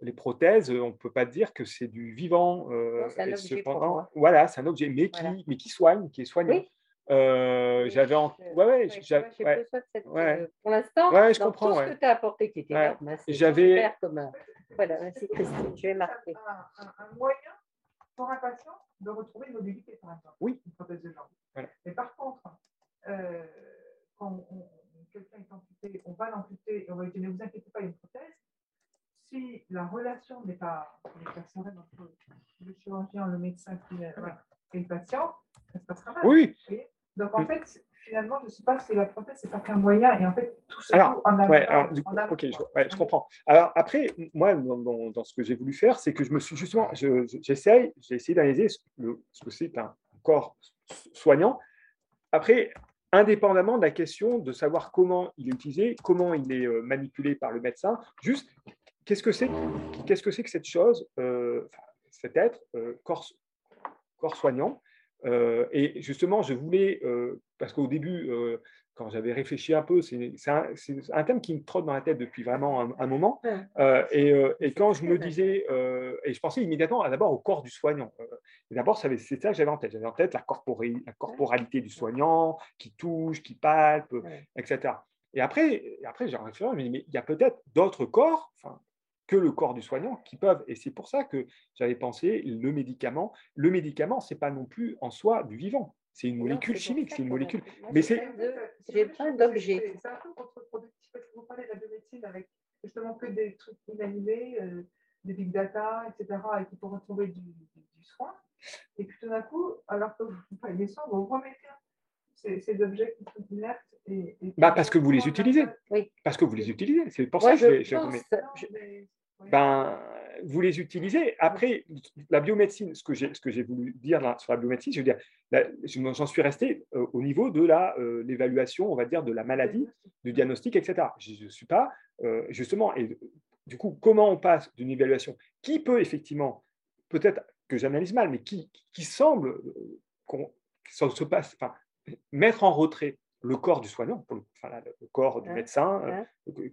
les prothèses, on ne peut pas dire que c'est du vivant. Euh, cependant, voilà, c'est un objet, mais qui, mais qui soigne, qui est soignant. Euh, j'avais en... ouais, ouais, cette... Euh, pour l'instant, ouais, je comprends, tout ce que tu as apporté qui était énorme. Hein, j'avais comme voilà, merci Christine, je vais marquer. Un, un, moyen pour un patient de retrouver une mobilité, par exemple. Oui. Une prothèse de jambe. Mais par contre, euh, quand quelqu'un est amputé, on va l'amputer et on va lui dire ne vous inquiétez pas, il y a une prothèse si la relation n'est pas personnelle entre le chirurgien, le médecin et le patient, ça se passera mal. Oui. Donc en fait, finalement, je ne sais pas si la prothèse, c'est pas qu'un moyen, et en fait, tout ça alors, en a, ouais, alors, du coup, ok, je, comprends. Alors après, moi, dans, dans, ce que j'ai voulu faire, c'est que je me suis justement, j'essaye, j'ai essayé d'analyser ce, ce que c'est un corps soignant. Après, indépendamment de la question de savoir comment il est utilisé, comment il est euh, manipulé par le médecin, juste Qu'est-ce que c'est Qu'est-ce que c'est que cette chose, euh, cet être euh, corps, corps, soignant? Et justement, je voulais, parce qu'au début, quand j'avais réfléchi un peu, c'est un, un, thème qui me trotte dans la tête depuis vraiment un, moment. Et, et, quand je me disais, et je pensais immédiatement d'abord au corps du soignant. D'abord, c'est ça que j'avais en tête. J'avais en tête la, la, corporalité du soignant, qui touche, qui palpe, etc. Et après, après j'ai réfléchi, mais il y a peut-être d'autres corps, enfin, que le corps du soignant qui peuvent. Et c'est pour ça que j'avais pensé le médicament. Le médicament, c'est pas non plus en soi du vivant. C'est une molécule chimique, c'est une molécule. Mais c'est. J'ai plein d'objets. C'est un peu contre-productif parce que vous parlez de la biomédecine avec justement que des trucs inanimés, euh, des big data, etc., et qui pourront trouver du, soin. Et puis tout d'un coup, alors que vous parlez des soins, vous remettez ces, ces objets qui sont inertes bah parce que vous les utilisez. Oui. Parce que vous les utilisez. C'est pour ça que je, je, ben, vous les utilisez. Après, la biomédecine, ce que j'ai voulu dire là, sur la biomédecine, je veux dire, j'en suis resté euh, au niveau de euh, l'évaluation, on va dire, de la maladie, du diagnostic, etc. Je ne suis pas, euh, justement, et du coup, comment on passe d'une évaluation qui peut effectivement, peut-être que j'analyse mal, mais qui, qui semble qu'on se passe, enfin, mettre en retrait le corps du soignant, le, corps du médecin, euh,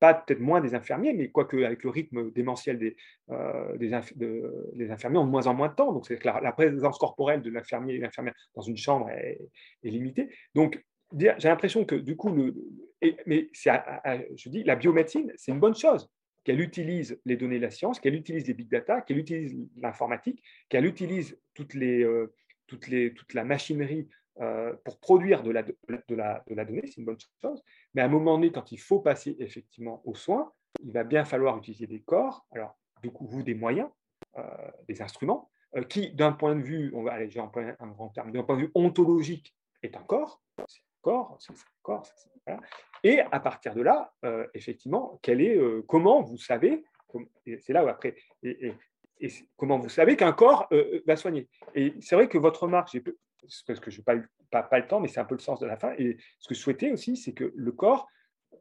pas peut-être moins des infirmiers, mais quoique avec le rythme démentiel des, euh, des, infirmiers ont de moins en moins de temps, donc c'est que la, présence corporelle de l'infirmier et l'infirmière dans une chambre est, limitée. Donc j'ai l'impression que du coup, mais je dis, la biomédecine, c'est une bonne chose qu'elle utilise les données de la science, qu'elle utilise les big data, qu'elle utilise l'informatique, qu'elle utilise euh, toute la machinerie euh, pour produire de la, de, la, de la, donnée, c'est une bonne chose. Mais à un moment donné, quand il faut passer effectivement aux soins, il va bien falloir utiliser des corps, alors du coup, vous, des moyens, euh, des instruments, euh, qui, d'un point de vue, on va aller, j'ai un, un grand terme, d'un point de vue ontologique, est un corps. corps, c'est ça, corps, c'est- voilà. Et à partir de là, effectivement, quel est, comment vous savez, c'est là où après, et, c'est- comment vous savez qu'un corps va soigner. Et c'est vrai que votre remarque, j'ai c'est parce que je n'ai pas, eu- pas, pas le temps, mais c'est un peu le sens de la fin. Et ce que je souhaitais aussi, c'est que le corps,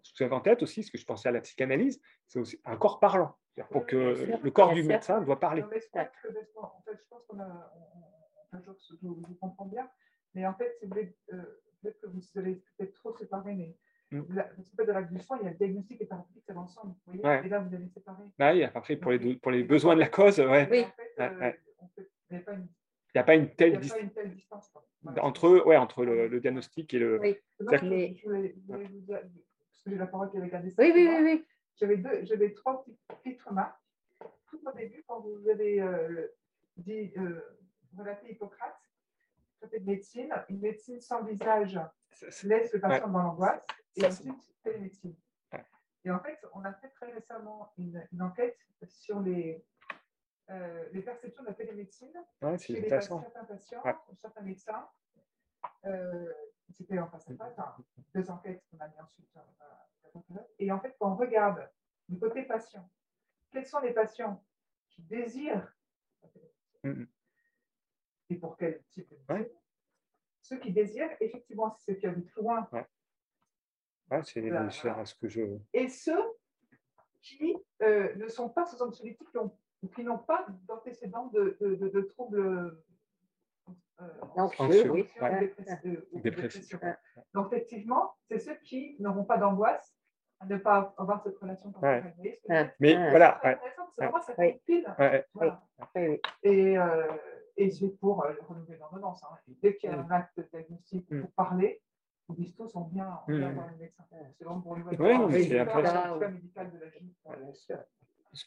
ce que j'avais en tête aussi, ce que je pensais à la psychanalyse, c'est aussi un corps parlant. C'est-à-dire Pour que sûr, le corps du sûr. médecin doit parler. Non, mais je pense que, honnêtement, en fait, je pense qu'on a. je, vous comprends bien, mais en fait, si vous voulez, euh, peut-être que vous allez peut-être trop séparer, mais Mm. la, que de la du soin, il y a le diagnostic et thérapeutique, c'est l'ensemble. Vous voyez Ouais. Et là, vous allez séparer. Bah oui, après, pour les, deux- pour les besoins de la cause, ouais. Oui. En fait, Ouais, euh, ouais. on n'y a pas une, il n'y a pas une telle a dis- pas une telle distance. Voilà. entre, ouais, entre le, le diagnostic et le. Oui, Donc, je, que- je voulais, je voulais vous dire, parce que j'ai la parole qui avait gardé ça. oui, oui, oui, oui. J'avais deux, j'avais trois petites, remarques. Tout au début, quand vous avez euh, dit euh, relaté Hippocrate, traité de médecine, une médecine sans visage laisse le patient dans l'angoisse, et ensuite télémédecine. Ouais. Et en fait, on a fait très récemment une, une enquête sur les, euh, les perceptions de la télémédecine ouais, chez les patients, certains patients, Ouais. certains médecins. Euh, C'était en face à face, hein, deux enquêtes qu'on a mis ensuite. euh, Et en fait, quand on regarde du côté patient, quels sont les patients qui désirent la télémédecine et pour quel type de Ouais. médecine? Ceux qui désirent, effectivement, c'est ceux qui habitent loin, c'est Voilà. à ce que je. et ceux qui euh, ne sont pas sous anxiolytiques, qui ont- qui n'ont pas d'antécédents de, de, de- de troubles euh, Anxieux, Anxieux, oui. ou Ouais. ou dépression. Donc, effectivement, c'est ceux qui n'auront pas d'angoisse à ne pas avoir cette relation temporelle. Ah. dire Mais voilà, C'est ouais, intéressant, parce que vraiment, ça fait ouais, ouais. Et, euh, et c'est pour euh, renouveler l'ordonnance. Hein. Dès qu'il y a un acte diagnostic Mm. pour parler, ils disent tous on vient, on vient Mm. voir le médecin. C'est vraiment pour lui Oui, c'est faire intéressant. un certificat médical de la GIF.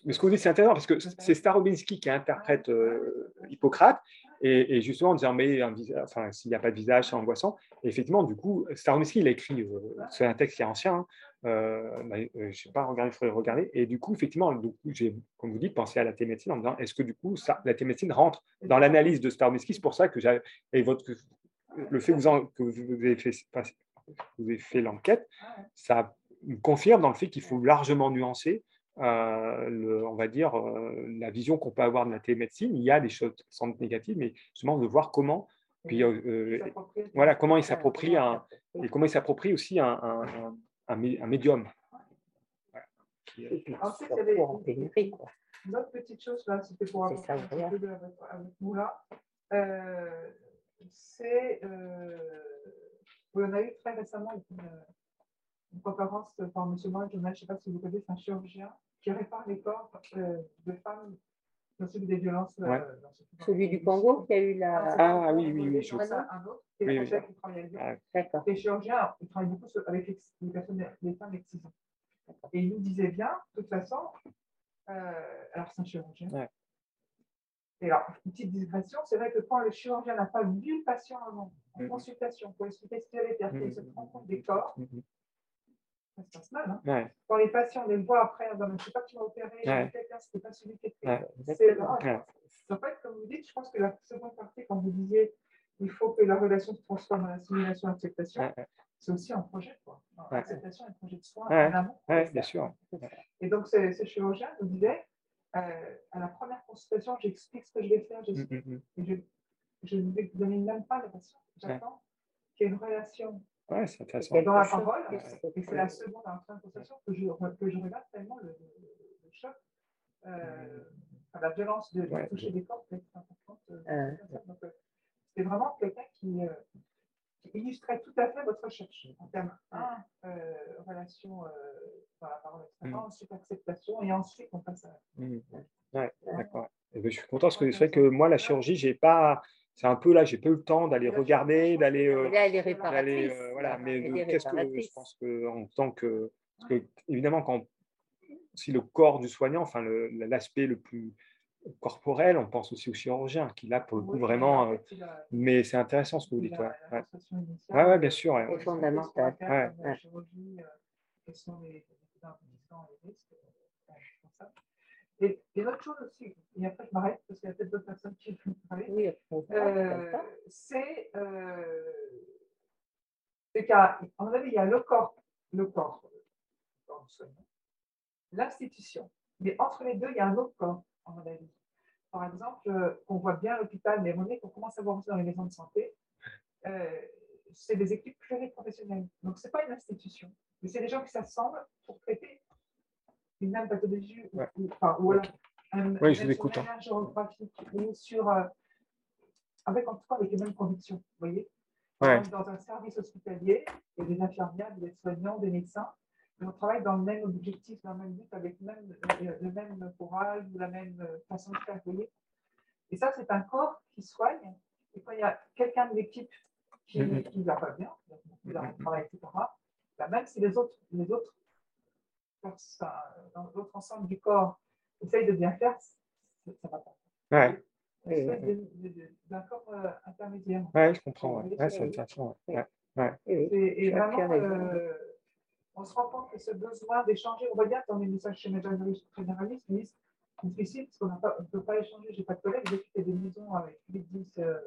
Mais ce que vous dites, c'est intéressant parce que c'est Starobinski qui interprète euh, Hippocrate et, et justement en disant mais un visage, enfin, s'il n'y a pas de visage, c'est angoissant. Et effectivement, du coup, Starobinski, il a écrit, euh, c'est un texte qui est ancien, hein, euh, je ne sais pas regarder, il faudrait regarder. Et du coup, effectivement, du coup, j'ai, comme vous dites, pensé à la télémédecine en me disant est-ce que du coup, ça, la télémédecine rentre dans l'analyse de Starobinski C'est pour ça que j'ai, et votre, le fait que vous, en- que vous avez fait, enfin, que vous avez fait l'enquête, Ah ça me confirme dans le fait qu'il faut largement nuancer, euh, le- on va dire, euh, la vision qu'on peut avoir de la télémédecine. Il y a des choses qui sont négatives, mais justement de voir comment, puis, euh, euh, voilà, comment il s'approprie un, et comment il s'approprie aussi un, un, un- un mé- un médium. Voilà. Puis, Ensuite, il y avait- en. Une autre petite chose, là, c'était pour C'est avoir ça, un peu de- avec, avec nous là. Euh, c'est. Euh, on a eu très récemment une, une conférence par M. Mohamed Jonas, je ne sais pas si vous connaissez, c'est un chirurgien qui répare les corps euh, de femmes dans celui des violences. euh, Ouais. dans ce- Celui du Congo qui a eu la. Ah, oui, oui, oui, je- C'est un autre, qui est Oui, oui. qui travaille avec Ah, D'accord. les chirurgiens, ils travaillent beaucoup avec les, les personnes, les femmes excisées. Et il nous disait bien, de toute façon, euh, alors c'est un chirurgien. Ouais. Et alors, une petite digression, c'est vrai que quand le chirurgien n'a pas vu le patient avant, en Mhm. consultation, pour expliquer ce qu'il avait fait, il se rend compte des corps, mhm. Ça se passe mal. Hein. Ouais, Quand les patients les voient après, on dit, je ne sais pas qui m'a opéré, Ouais. quelqu'un, c'était pas celui qui était. Ouais, C'est. En fait, comme vous dites, je pense que la seconde partie, quand vous disiez il faut que la relation se transforme en assimilation, acceptation, c'est aussi un projet. Quoi. Acceptation et projet de soin Ouais. en amont. Ouais, bien sûr. Et donc, ce, ce chirurgien nous disait euh, à la première consultation, j'explique ce que je vais faire, Mm, j'explique. mm, mm. Et je je ne vais donner même pas le patient. J'attends qu'il y ait une relation Ouais, c'est intéressant. Quelque dans la parole. Et c'est- la seconde en fin de consultation que je, que je regarde tellement le, le- le choc. Euh, la violence de, de Ouais. toucher des corps peut être importante. euh, Euh, c'est vraiment quelqu'un qui, euh, qui illustrait tout à fait votre recherche en termes un, euh, relation euh, dans la parole, etc. Mm. Ensuite, acceptation, et ensuite, on passe à. Mm. Ouais, d'accord. Eh ben, je suis content parce que c'est vrai que moi, la chirurgie, j'ai pas. C'est un peu là, j'ai pas eu le temps d'aller regarder, d'aller. euh, elle est d'aller, euh, voilà, mais qu'est-ce que je pense que en tant que, parce que évidemment quand si le corps du soignant, enfin l'aspect le plus corporel, on pense aussi au chirurgien qui là pour le coup Oui, vraiment. en euh, mais c'est intéressant ce que vous dites. Ouais, la ouais. Ouais, ouais, bien sûr, ouais. Euh, euh, et euh. Et, l'autre chose aussi, et après je m'arrête parce qu'il y a peut-être d'autres personnes qui veulent parler. Oui, Euh, c'est euh, qu'à mon avis, il y a le corps, le corps, l'institution. Mais entre les deux, il y a un autre corps, à mon avis. Par exemple, euh, on voit bien l'hôpital, mais on, est, on commence à voir aussi dans les maisons de santé, euh, c'est des équipes pluriprofessionnelles. Donc, ce n'est pas une institution, mais c'est des gens qui s'assemblent pour traiter une même pathologie ou, enfin, ou alors un, oui, je. Hein. géographique ou sur, euh, avec en tout cas avec les mêmes convictions, vous voyez Dans un service hospitalier, il y a des infirmières, des soignants, des médecins, on travaille dans le même objectif, dans le même but, avec même, le même courage ou la même façon de faire, vous voyez Et ça, c'est un corps qui soigne. Et quand il y a quelqu'un de l'équipe qui ne mm-hmm. va pas bien, qui travail, etc., bah, même si les autres, les autres dans l'autre ensemble du corps essayent de bien faire, ça ne va pas. Ouais. D'un corps euh, intermédiaire. Oui, je comprends. Ouais. c'est intéressant. Ouais. Ouais. Et, et vraiment, euh, on se rend compte que ce besoin d'échanger, on va dire, dans les messages chez généralistes, généralistes disent c'est difficile parce qu'on ne peut pas échanger. Je n'ai pas de collègues, j'ai fait des maisons avec 8-10 euh,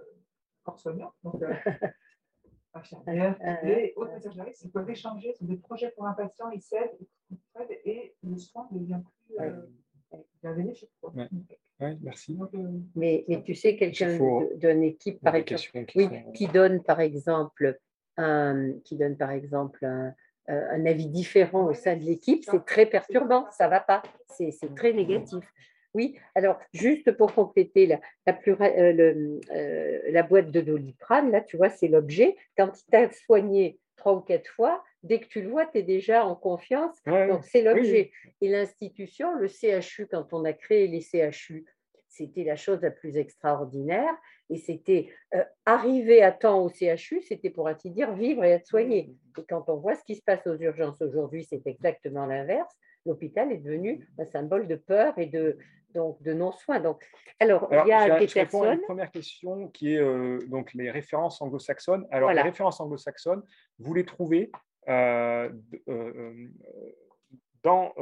corps soignants. Donc, euh, [LAUGHS] et autres messages ils peuvent échanger sur des projets pour un patient, ils s'aident, et le soin devient plus euh, bénéfique. Oui, merci. Euh, mais, mais, tu sais, quelqu'un d'une équipe, par exemple, oui, qui donne par exemple un, qui donne par exemple un, euh, un avis différent au sein de l'équipe, c'est très perturbant, ça ne va pas, c'est très négatif. Oui, alors juste pour compléter la, la, euh, euh, la boîte de doliprane, là, tu vois, c'est l'objet. Quand tu t'as soigné trois ou quatre fois, dès que tu le vois, tu es déjà en confiance. donc, c'est l'objet. Et l'institution, le CHU, quand on a créé les CHU, c'était la chose la plus extraordinaire. Et c'était euh, arriver à temps au CHU, c'était pour ainsi dire vivre et être soigné. Et quand on voit ce qui se passe aux urgences aujourd'hui, c'est exactement l'inverse. L'hôpital est devenu un symbole de peur et de, donc, de non-soin. Donc, alors, il y a des personnes. À une première question qui est euh, donc les références anglo-saxonnes. Alors, les références anglo-saxonnes, vous les trouvez euh, dans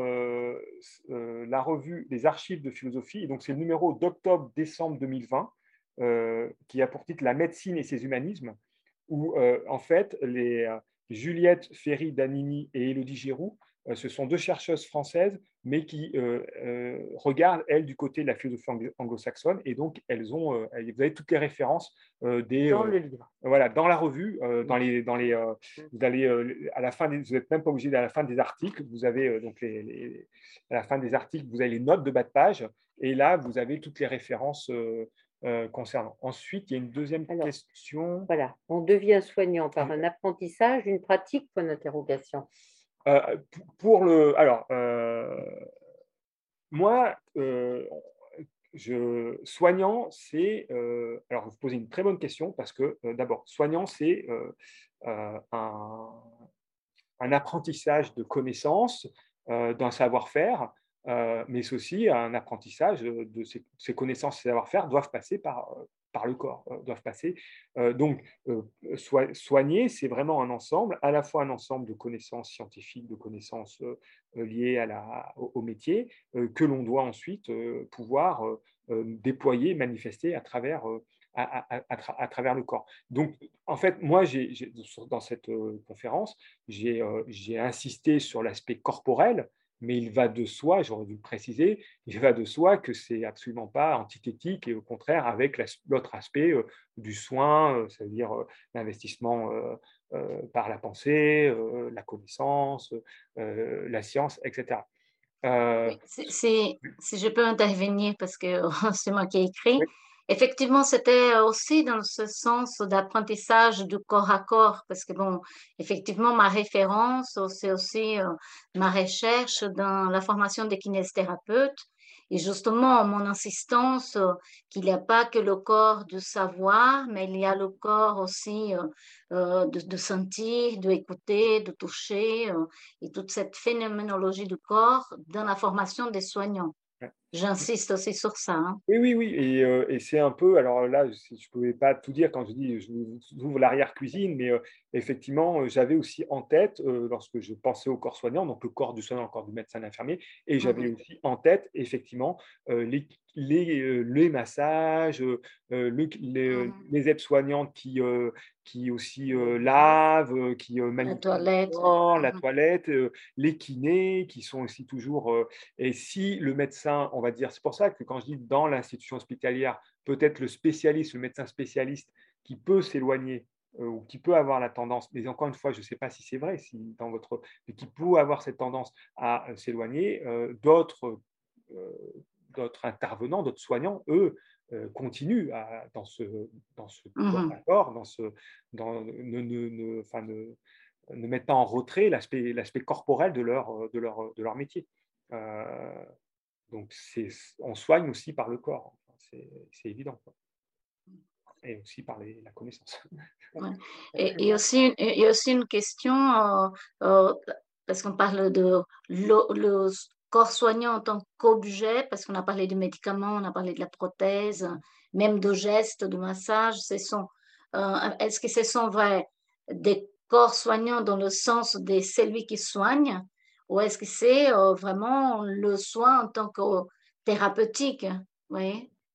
la revue des archives de philosophie. donc, c'est le numéro d'octobre-décembre 2020. Euh, qui a pour titre La médecine et ses humanismes, où euh, en fait les euh, Juliette Ferry Danini et Élodie Giroux, ce sont deux chercheuses françaises, mais qui regardent, elles, du côté de la philosophie anglo-saxonne. Et donc, elles ont, vous avez toutes les références des. Dans le livre. Voilà, dans la revue, dans les, dans les, vous allez à la fin, vous n'êtes même pas obligé d'aller à la fin des articles. Vous avez donc les, à la fin des articles, vous avez les notes de bas de page. Et là, vous avez toutes les références euh, concernant. Ensuite, il y a une deuxième question. Voilà, on devient soignant par un apprentissage, une pratique, point d'interrogation. Euh, pour le, alors, euh, moi, je, soignant, c'est, alors vous posez une très bonne question parce que d'abord, soignant, c'est un, apprentissage de connaissances, d'un savoir-faire euh, mais aussi un apprentissage de ces, connaissances, ces savoir-faire doivent passer par, euh, le corps, euh, doivent passer. donc, soigner, c'est vraiment un ensemble, à la fois un ensemble de connaissances scientifiques, de connaissances liées au, métier, que l'on doit ensuite pouvoir déployer, manifester à, travers le corps. Donc, en fait, moi, dans cette conférence, j'ai insisté sur l'aspect corporel, mais il va de soi, j'aurais dû le préciser, il va de soi que c'est absolument pas antithétique et au contraire avec l'autre aspect euh, du soin, euh, c'est-à-dire euh, l'investissement par la pensée, la connaissance, la science, etc. si je peux intervenir parce que [LAUGHS] c'est moi qui ai écrit. Effectivement, c'était aussi dans ce sens d'apprentissage du corps à corps, parce que, bon, effectivement, ma référence, c'est aussi euh, ma recherche dans la formation des kinésithérapeutes. Et justement, mon insistance euh, qu'il n'y a pas que le corps de savoir, mais il y a le corps aussi euh, de, de, sentir, d'écouter, de toucher, et toute cette phénoménologie du corps dans la formation des soignants. J'insiste aussi sur ça. Hein. Oui, oui, oui. Et, et c'est un peu, alors là, je ne pouvais pas tout dire quand je dis je vous ouvre l'arrière-cuisine, mais effectivement, j'avais aussi en tête, lorsque je pensais au corps soignant, donc le corps du soignant, le corps du médecin infirmier, et j'avais aussi en tête, effectivement, les, les, les massages, les, mmh. les aides-soignantes qui, qui aussi lavent, qui la toilette, la mmh. toilette les kinés qui sont aussi toujours. et si le médecin, on va dire, c'est pour ça que quand je dis dans l'institution hospitalière, peut-être le spécialiste, le médecin spécialiste qui peut s'éloigner ou qui peut avoir la tendance, mais encore une fois, je ne sais pas si c'est vrai, si dans votre, mais qui peut avoir cette tendance à s'éloigner, d'autres d'autres intervenants, d'autres soignants, eux, euh, continuent dans ce, dans ce mmh dans ce, dans, ne, ne, ne, enfin, ne, ne, mettent pas en retrait l'aspect, l'aspect corporel de leur, de leur, de leur métier. Donc, on soigne aussi par le corps, c'est, c'est évident. Et aussi par les, la connaissance. Et, et, aussi, il y a aussi une question, euh, euh parce qu'on parle de le, corps soignant en tant qu'objet, parce qu'on a parlé de médicaments, on a parlé de la prothèse, même de gestes, de massage, ce sont, euh, est-ce que ce sont vrai des corps soignants dans le sens de celui qui soigne, ou est-ce que c'est euh, vraiment le soin en tant que thérapeutique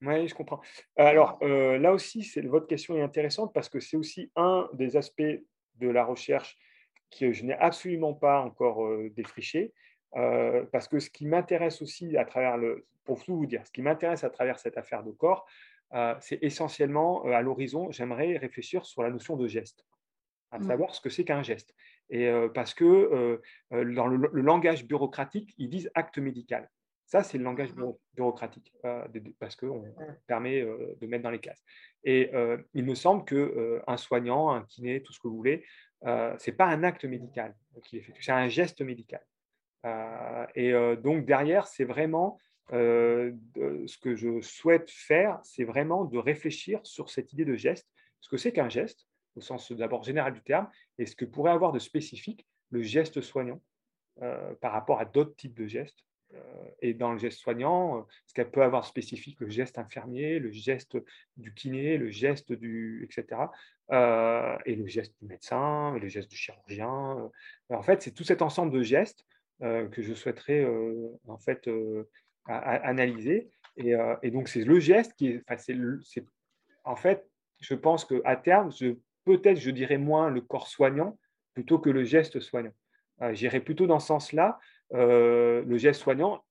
Oui, je comprends. Alors euh, là aussi, votre question est intéressante parce que c'est aussi un des aspects de la recherche que je n'ai absolument pas encore défriché, euh, parce que ce qui m'intéresse aussi à travers le, pour tout vous dire, ce qui m'intéresse à travers cette affaire de corps, c'est essentiellement à l'horizon, j'aimerais réfléchir sur la notion de geste, à mmh. savoir ce que c'est qu'un geste. Et parce que dans le, langage bureaucratique, ils disent acte médical. Ça, c'est le langage mmh. bureaucratique, parce qu'on permet de mettre dans les cases. Et il me semble qu'un soignant, un kiné, tout ce que vous voulez, ce n'est pas un acte médical qui est fait, c'est un geste médical. Euh, et euh, donc derrière, c'est vraiment euh, ce que je souhaite faire, c'est vraiment de réfléchir sur cette idée de geste, ce que c'est qu'un geste, au sens d'abord général du terme, et ce que pourrait avoir de spécifique le geste soignant par rapport à d'autres types de gestes. et dans le geste soignant, ce qu'elle peut avoir spécifique le geste infirmier, le geste du kiné, le geste du, etc. et le geste du médecin, le geste du chirurgien. en fait, c'est tout cet ensemble de gestes euh, que je souhaiterais euh, en fait euh, analyser. Et, donc, c'est le geste qui est, en fait, je pense qu'à terme, peut-être je dirais moins le corps soignant plutôt que le geste soignant. J'irais plutôt dans ce sens-là, le geste soignant,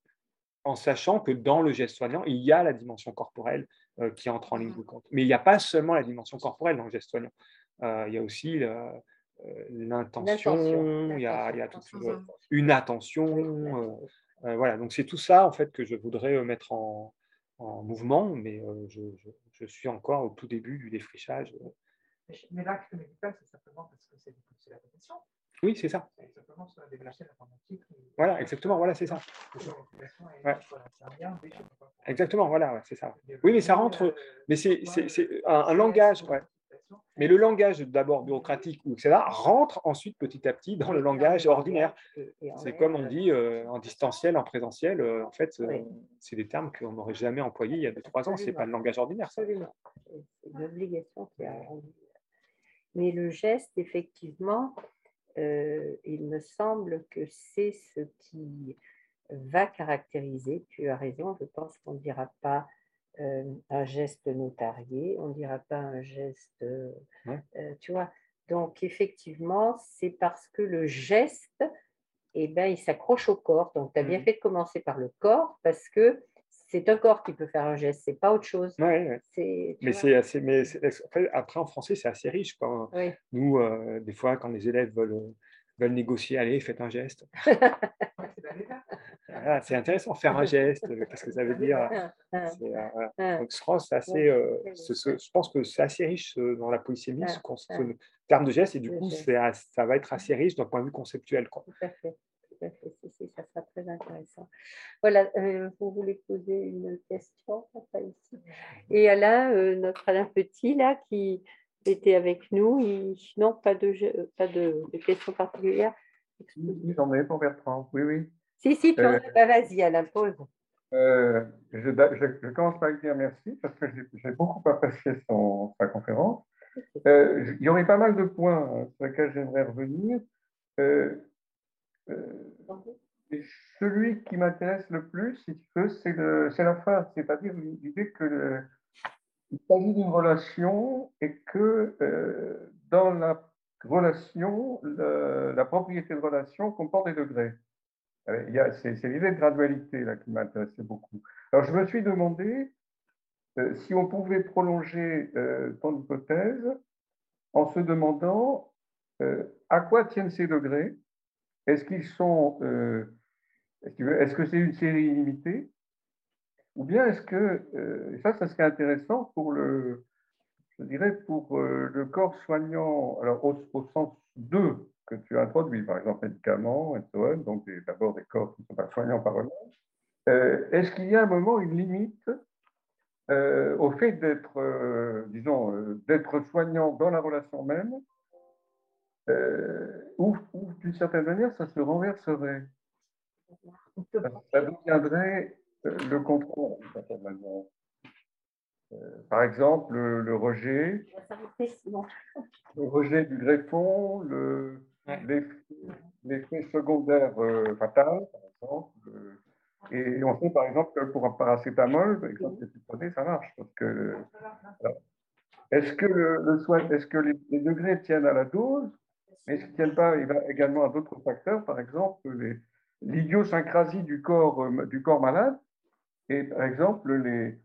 en sachant que dans le geste soignant, il y a la dimension corporelle qui entre en ligne de mmh. compte. Mais il n'y a pas seulement la dimension corporelle dans le geste soignant. il y a aussi euh, l'intention, il y a, il y a une attention. Euh, euh, voilà, donc c'est tout ça en fait que je voudrais mettre en, en mouvement, mais je, je, suis encore au tout début du défrichage. Mais l'acte médical, c'est simplement parce que c'est la profession. Oui, c'est ça. Voilà, exactement, voilà, c'est ça. Exactement, voilà, c'est ça. Oui, mais ça rentre, mais c'est un, un langage, ouais. Mais le langage d'abord bureaucratique, etc., rentre ensuite petit à petit dans le langage ordinaire. C'est comme on dit euh, en distanciel, en présentiel. Euh, en fait, euh, c'est des termes qu'on n'aurait jamais employés il y a deux, trois ans. Ce n'est pas le langage ordinaire. C'est une obligation qui a Mais le geste, effectivement, il me semble que c'est ce qui va caractériser, tu as raison, je pense qu'on ne dira pas euh, un geste notarié, on ne dira pas un geste, euh, euh, tu vois. Donc, effectivement, c'est parce que le geste, eh ben, il s'accroche au corps. Donc, tu as bien mmh fait de commencer par le corps parce que c'est un corps qui peut faire un geste, c'est pas autre chose. mais c'est assez, mais après en français c'est assez riche. Quand, Nous, des fois, quand les élèves veulent, veulent négocier, allez, faites un geste. [LAUGHS] Ah, c'est intéressant, faire un geste, qu'est-ce que ça veut dire euh, Donc, je pense, assez, euh, je pense que c'est assez riche euh, dans la polysémie, ce, terme de geste, et du coup, ça va être assez riche d'un point de vue conceptuel. Quoi. Ça sera très intéressant. Voilà, vous voulez poser une question ici. Et Alain, notre Alain Petit, là, qui était avec nous, il... non, pas de, pas de, de questions particulières. J'en ai pour Bertrand, oui, oui. Si, si, euh, bah, vas-y, la pause. Euh, je, commence par dire merci parce que j'ai beaucoup apprécié son, sa conférence. Euh, il y aurait pas mal de points sur lesquels j'aimerais revenir. Euh, celui qui m'intéresse le plus, c'est la fin, c'est-à-dire l'idée que il s'agit d'une relation et que dans la relation, la propriété de relation comporte des degrés. Euh, c'est l'idée de gradualité là, qui m'intéressait beaucoup. Alors, je me suis demandé euh, si on pouvait prolonger euh, ton hypothèse en se demandant à quoi tiennent ces degrés. Est-ce qu'ils sont. est-ce que c'est une série illimitée? Ou bien est-ce que. ça, ça serait intéressant pour le. Je dirais pour le corps soignant, alors au, sens 2 que tu introduis, par exemple médicaments et donc d'abord des corps qui ne sont pas soignants par eux-mêmes. Euh, est-ce qu'il y a un moment une limite euh, au fait d'être, euh, disons, d'être soignant dans la relation même, ou, d'une certaine manière, ça se renverserait Ça deviendrait le contrôle, d'une certaine manière. par exemple, le, rejet, le rejet du greffon, le, l'effet secondaire euh, fatal, par exemple. Euh, et on sait par exemple que pour un paracétamol, par exemple, prenais, ça marche. Parce que, est-ce que, le, est-ce que les, degrés tiennent à la dose, mais qu'ils ne tiennent pas également à d'autres facteurs, par exemple l'idiosyncrasie du corps, euh, du corps malade, et par exemple les,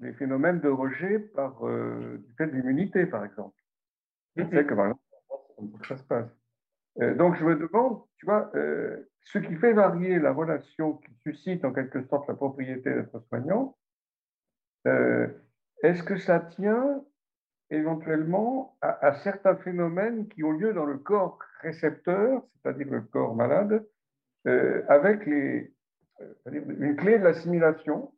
les phénomènes de rejet par, du fait de l'immunité, par exemple. Sais que ça se passe. Euh, donc je me demande, tu vois, euh, ce qui fait varier la relation qui suscite en quelque sorte la propriété d'être soignant, euh, est-ce que ça tient éventuellement à, certains phénomènes qui ont lieu dans le corps récepteur, c'est-à-dire le corps malade, avec les, une clé de l'assimilation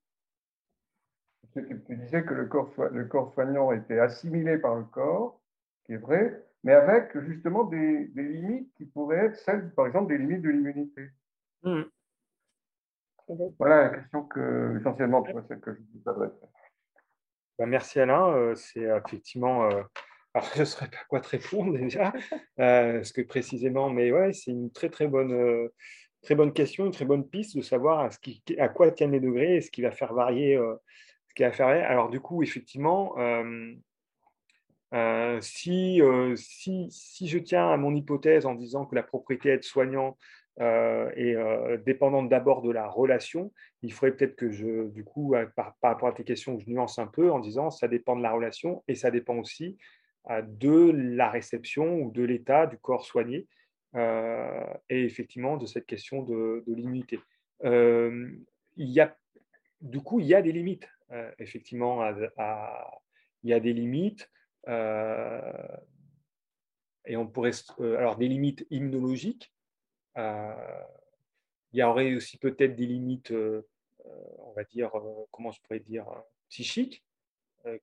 tu disais que le corps, le corps soignant était assimilé par le corps, qui est vrai, mais avec justement des, limites qui pourraient être celles, par exemple, des limites de l'immunité. Hmm. Voilà la question que, essentiellement, celle que je vous adresse. Ben, merci Alain, euh, c'est effectivement. Euh, [LAUGHS] alors, je ne saurais pas quoi te répondre déjà, euh, que précisément, mais ouais, c'est une très très bonne, très bonne question, une très bonne piste de savoir à, ce qui, à quoi tiennent les degrés et ce qui va faire varier. ce qui va faire. Alors, du coup, effectivement, euh, si, euh, si, si, je tiens à mon hypothèse en disant que la propriété être soignant euh, dépendante d'abord de la relation, il faudrait peut-être que je, du coup, par, rapport à tes questions, je nuance un peu en disant ça dépend de la relation et ça dépend aussi de la réception ou de l'état du corps soigné et effectivement de cette question de, de l'immunité. du coup, il y a des limites, effectivement, il y a des limites. Euh, et on pourrait, euh, alors des limites immunologiques. Euh, il y aurait aussi peut-être des limites, on va dire, comment je pourrais dire, psychiques.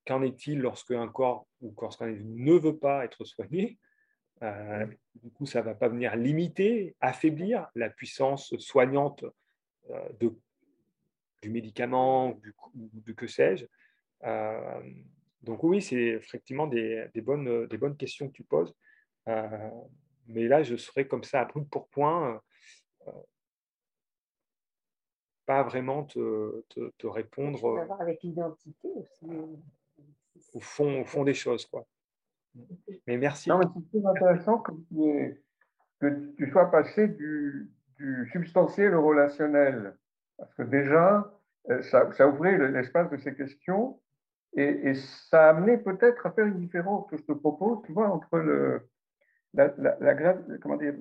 Qu'en est-il lorsque un corps ou lorsqu'un ne veut pas être soigné? Du coup, ça ne va pas venir limiter, affaiblir la puissance soignante du médicament, du, de que sais-je. Donc oui, c'est effectivement des bonnes questions que tu poses. Euh, mais là, je serais comme ça à brut pour point, euh, pas vraiment te, te, répondre. avec l'identité aussi. Euh, au fond, au fond des choses, quoi. Mais merci. Non, mais c'est très intéressant que tu, que tu sois passé du, du, substantiel au relationnel. Parce que déjà, ça, ça ouvrait l'espace de ces questions et, ça a amené peut-être à faire une différence que je te propose, tu vois, entre le, la, la, comment dire,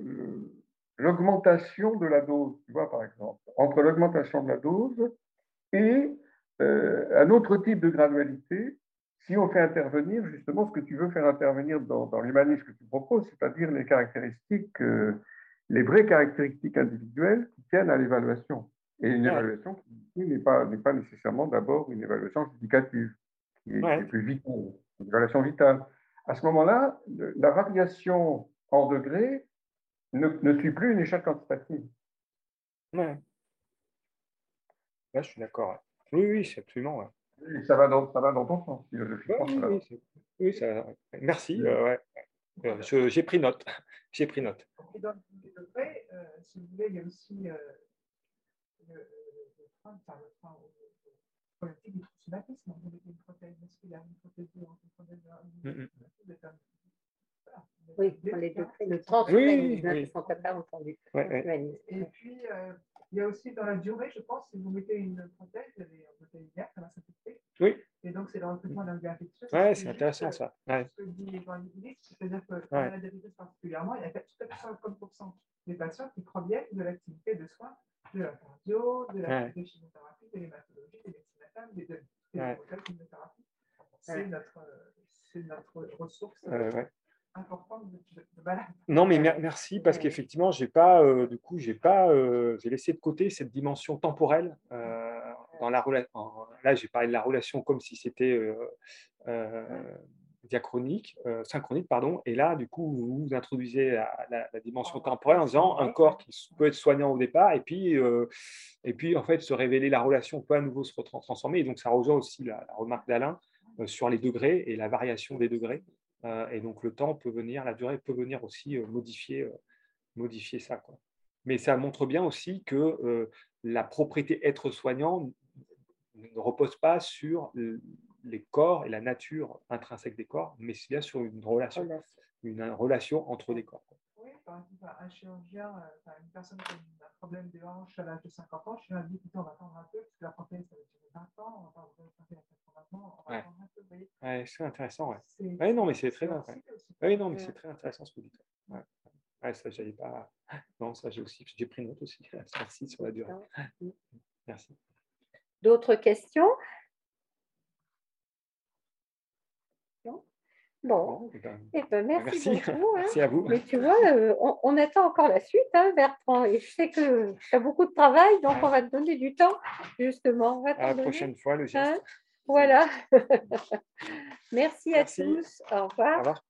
l'augmentation de la dose, tu vois, par exemple, entre l'augmentation de la dose et euh, un autre type de gradualité, si on fait intervenir justement ce que tu veux faire intervenir dans, dans l'humanisme que tu proposes, c'est-à-dire les caractéristiques, euh, les vraies caractéristiques individuelles qui tiennent à l'évaluation. Et une évaluation qui n'est pas, pas nécessairement d'abord une évaluation justificative qui est, plus vitale, une relation vitale. À ce moment-là, la variation en degrés ne, ne suit plus une échelle quantitative. je suis d'accord. Oui, oui, c'est absolument. ça, va dans, ça va dans ton sens, Oui, oui, ça... merci. Euh, j'ai pris note. [LAUGHS] J'ai pris note. Et dans le degrés, euh, si vous voulez, il y a aussi euh, le, le frein, enfin, le frein politique du traumatisme. Vous mettez une prothèse masculine, une prothèse de une prothèse de mm -hmm. Oui, pour les deux, le transhumanisme, oui, oui. sont pas entendu. Ouais, ouais. Et puis, euh, il y a aussi dans la durée, je pense, si vous mettez une prothèse, vous avez un prothèse verte, ça va s'infecter. Oui. Et donc, c'est le recrutement d'un gars infectieux. Oui, c'est intéressant ça. Ouais. Ce que dit les gens c'est-à-dire que dans la diabète particulièrement, il y a 50% des patients qui proviennent de l'activité de soins de la cardio, de la de chimiothérapie, de l'hématologie, des de, de, de, de, de. C'est notre, notre ressource. Euh, importante de, Non, mais merci parce qu'effectivement, j'ai pas, euh, du coup, j'ai pas, euh, j'ai laissé de côté cette dimension temporelle dans la relation. Là, j'ai parlé de la relation comme si c'était diachronique, synchronique, pardon. Et là, du coup, vous, introduisez la, dimension temporelle en disant un corps qui peut être soignant au départ et puis, et puis en fait, se révéler la relation peut à nouveau se transformer. Et donc, ça rejoint aussi la remarque d'Alain sur les degrés et la variation des degrés. Euh, et donc le temps peut venir, la durée peut venir aussi euh, modifier, euh, modifier ça. Quoi. Mais ça montre bien aussi que la propriété être soignant ne repose pas sur les corps et la nature intrinsèque des corps, mais c'est bien sur une relation, une relation entre les corps. Oui, par exemple, un chirurgien, une personne qui a un problème de hanche à l'âge de 50 ans, je lui ai dit, on va attendre un peu, parce que la prothèse, ça va durer 20 ans, on va attendre Ouais. Ouais, c'est intéressant. Ouais. ouais. non, mais c'est très, ouais. non, mais c'est très intéressant ce que vous dites. Ouais. Ouais, ça, j'avais pas. [LAUGHS] Non, ça, j'ai aussi. J'ai pris note aussi. [LAUGHS] Merci sur la durée. Merci. D'autres questions Non Bon, eh ben, eh ben merci, merci, beaucoup. Hein. Merci à vous. Mais tu vois, euh, on, on, attend encore la suite, hein, Bertrand. Et je sais que tu as beaucoup de travail, donc on va te donner du temps, justement. à la prochaine fois, le geste. Hein voilà. [LAUGHS] Merci, à tous. Au revoir. Au revoir.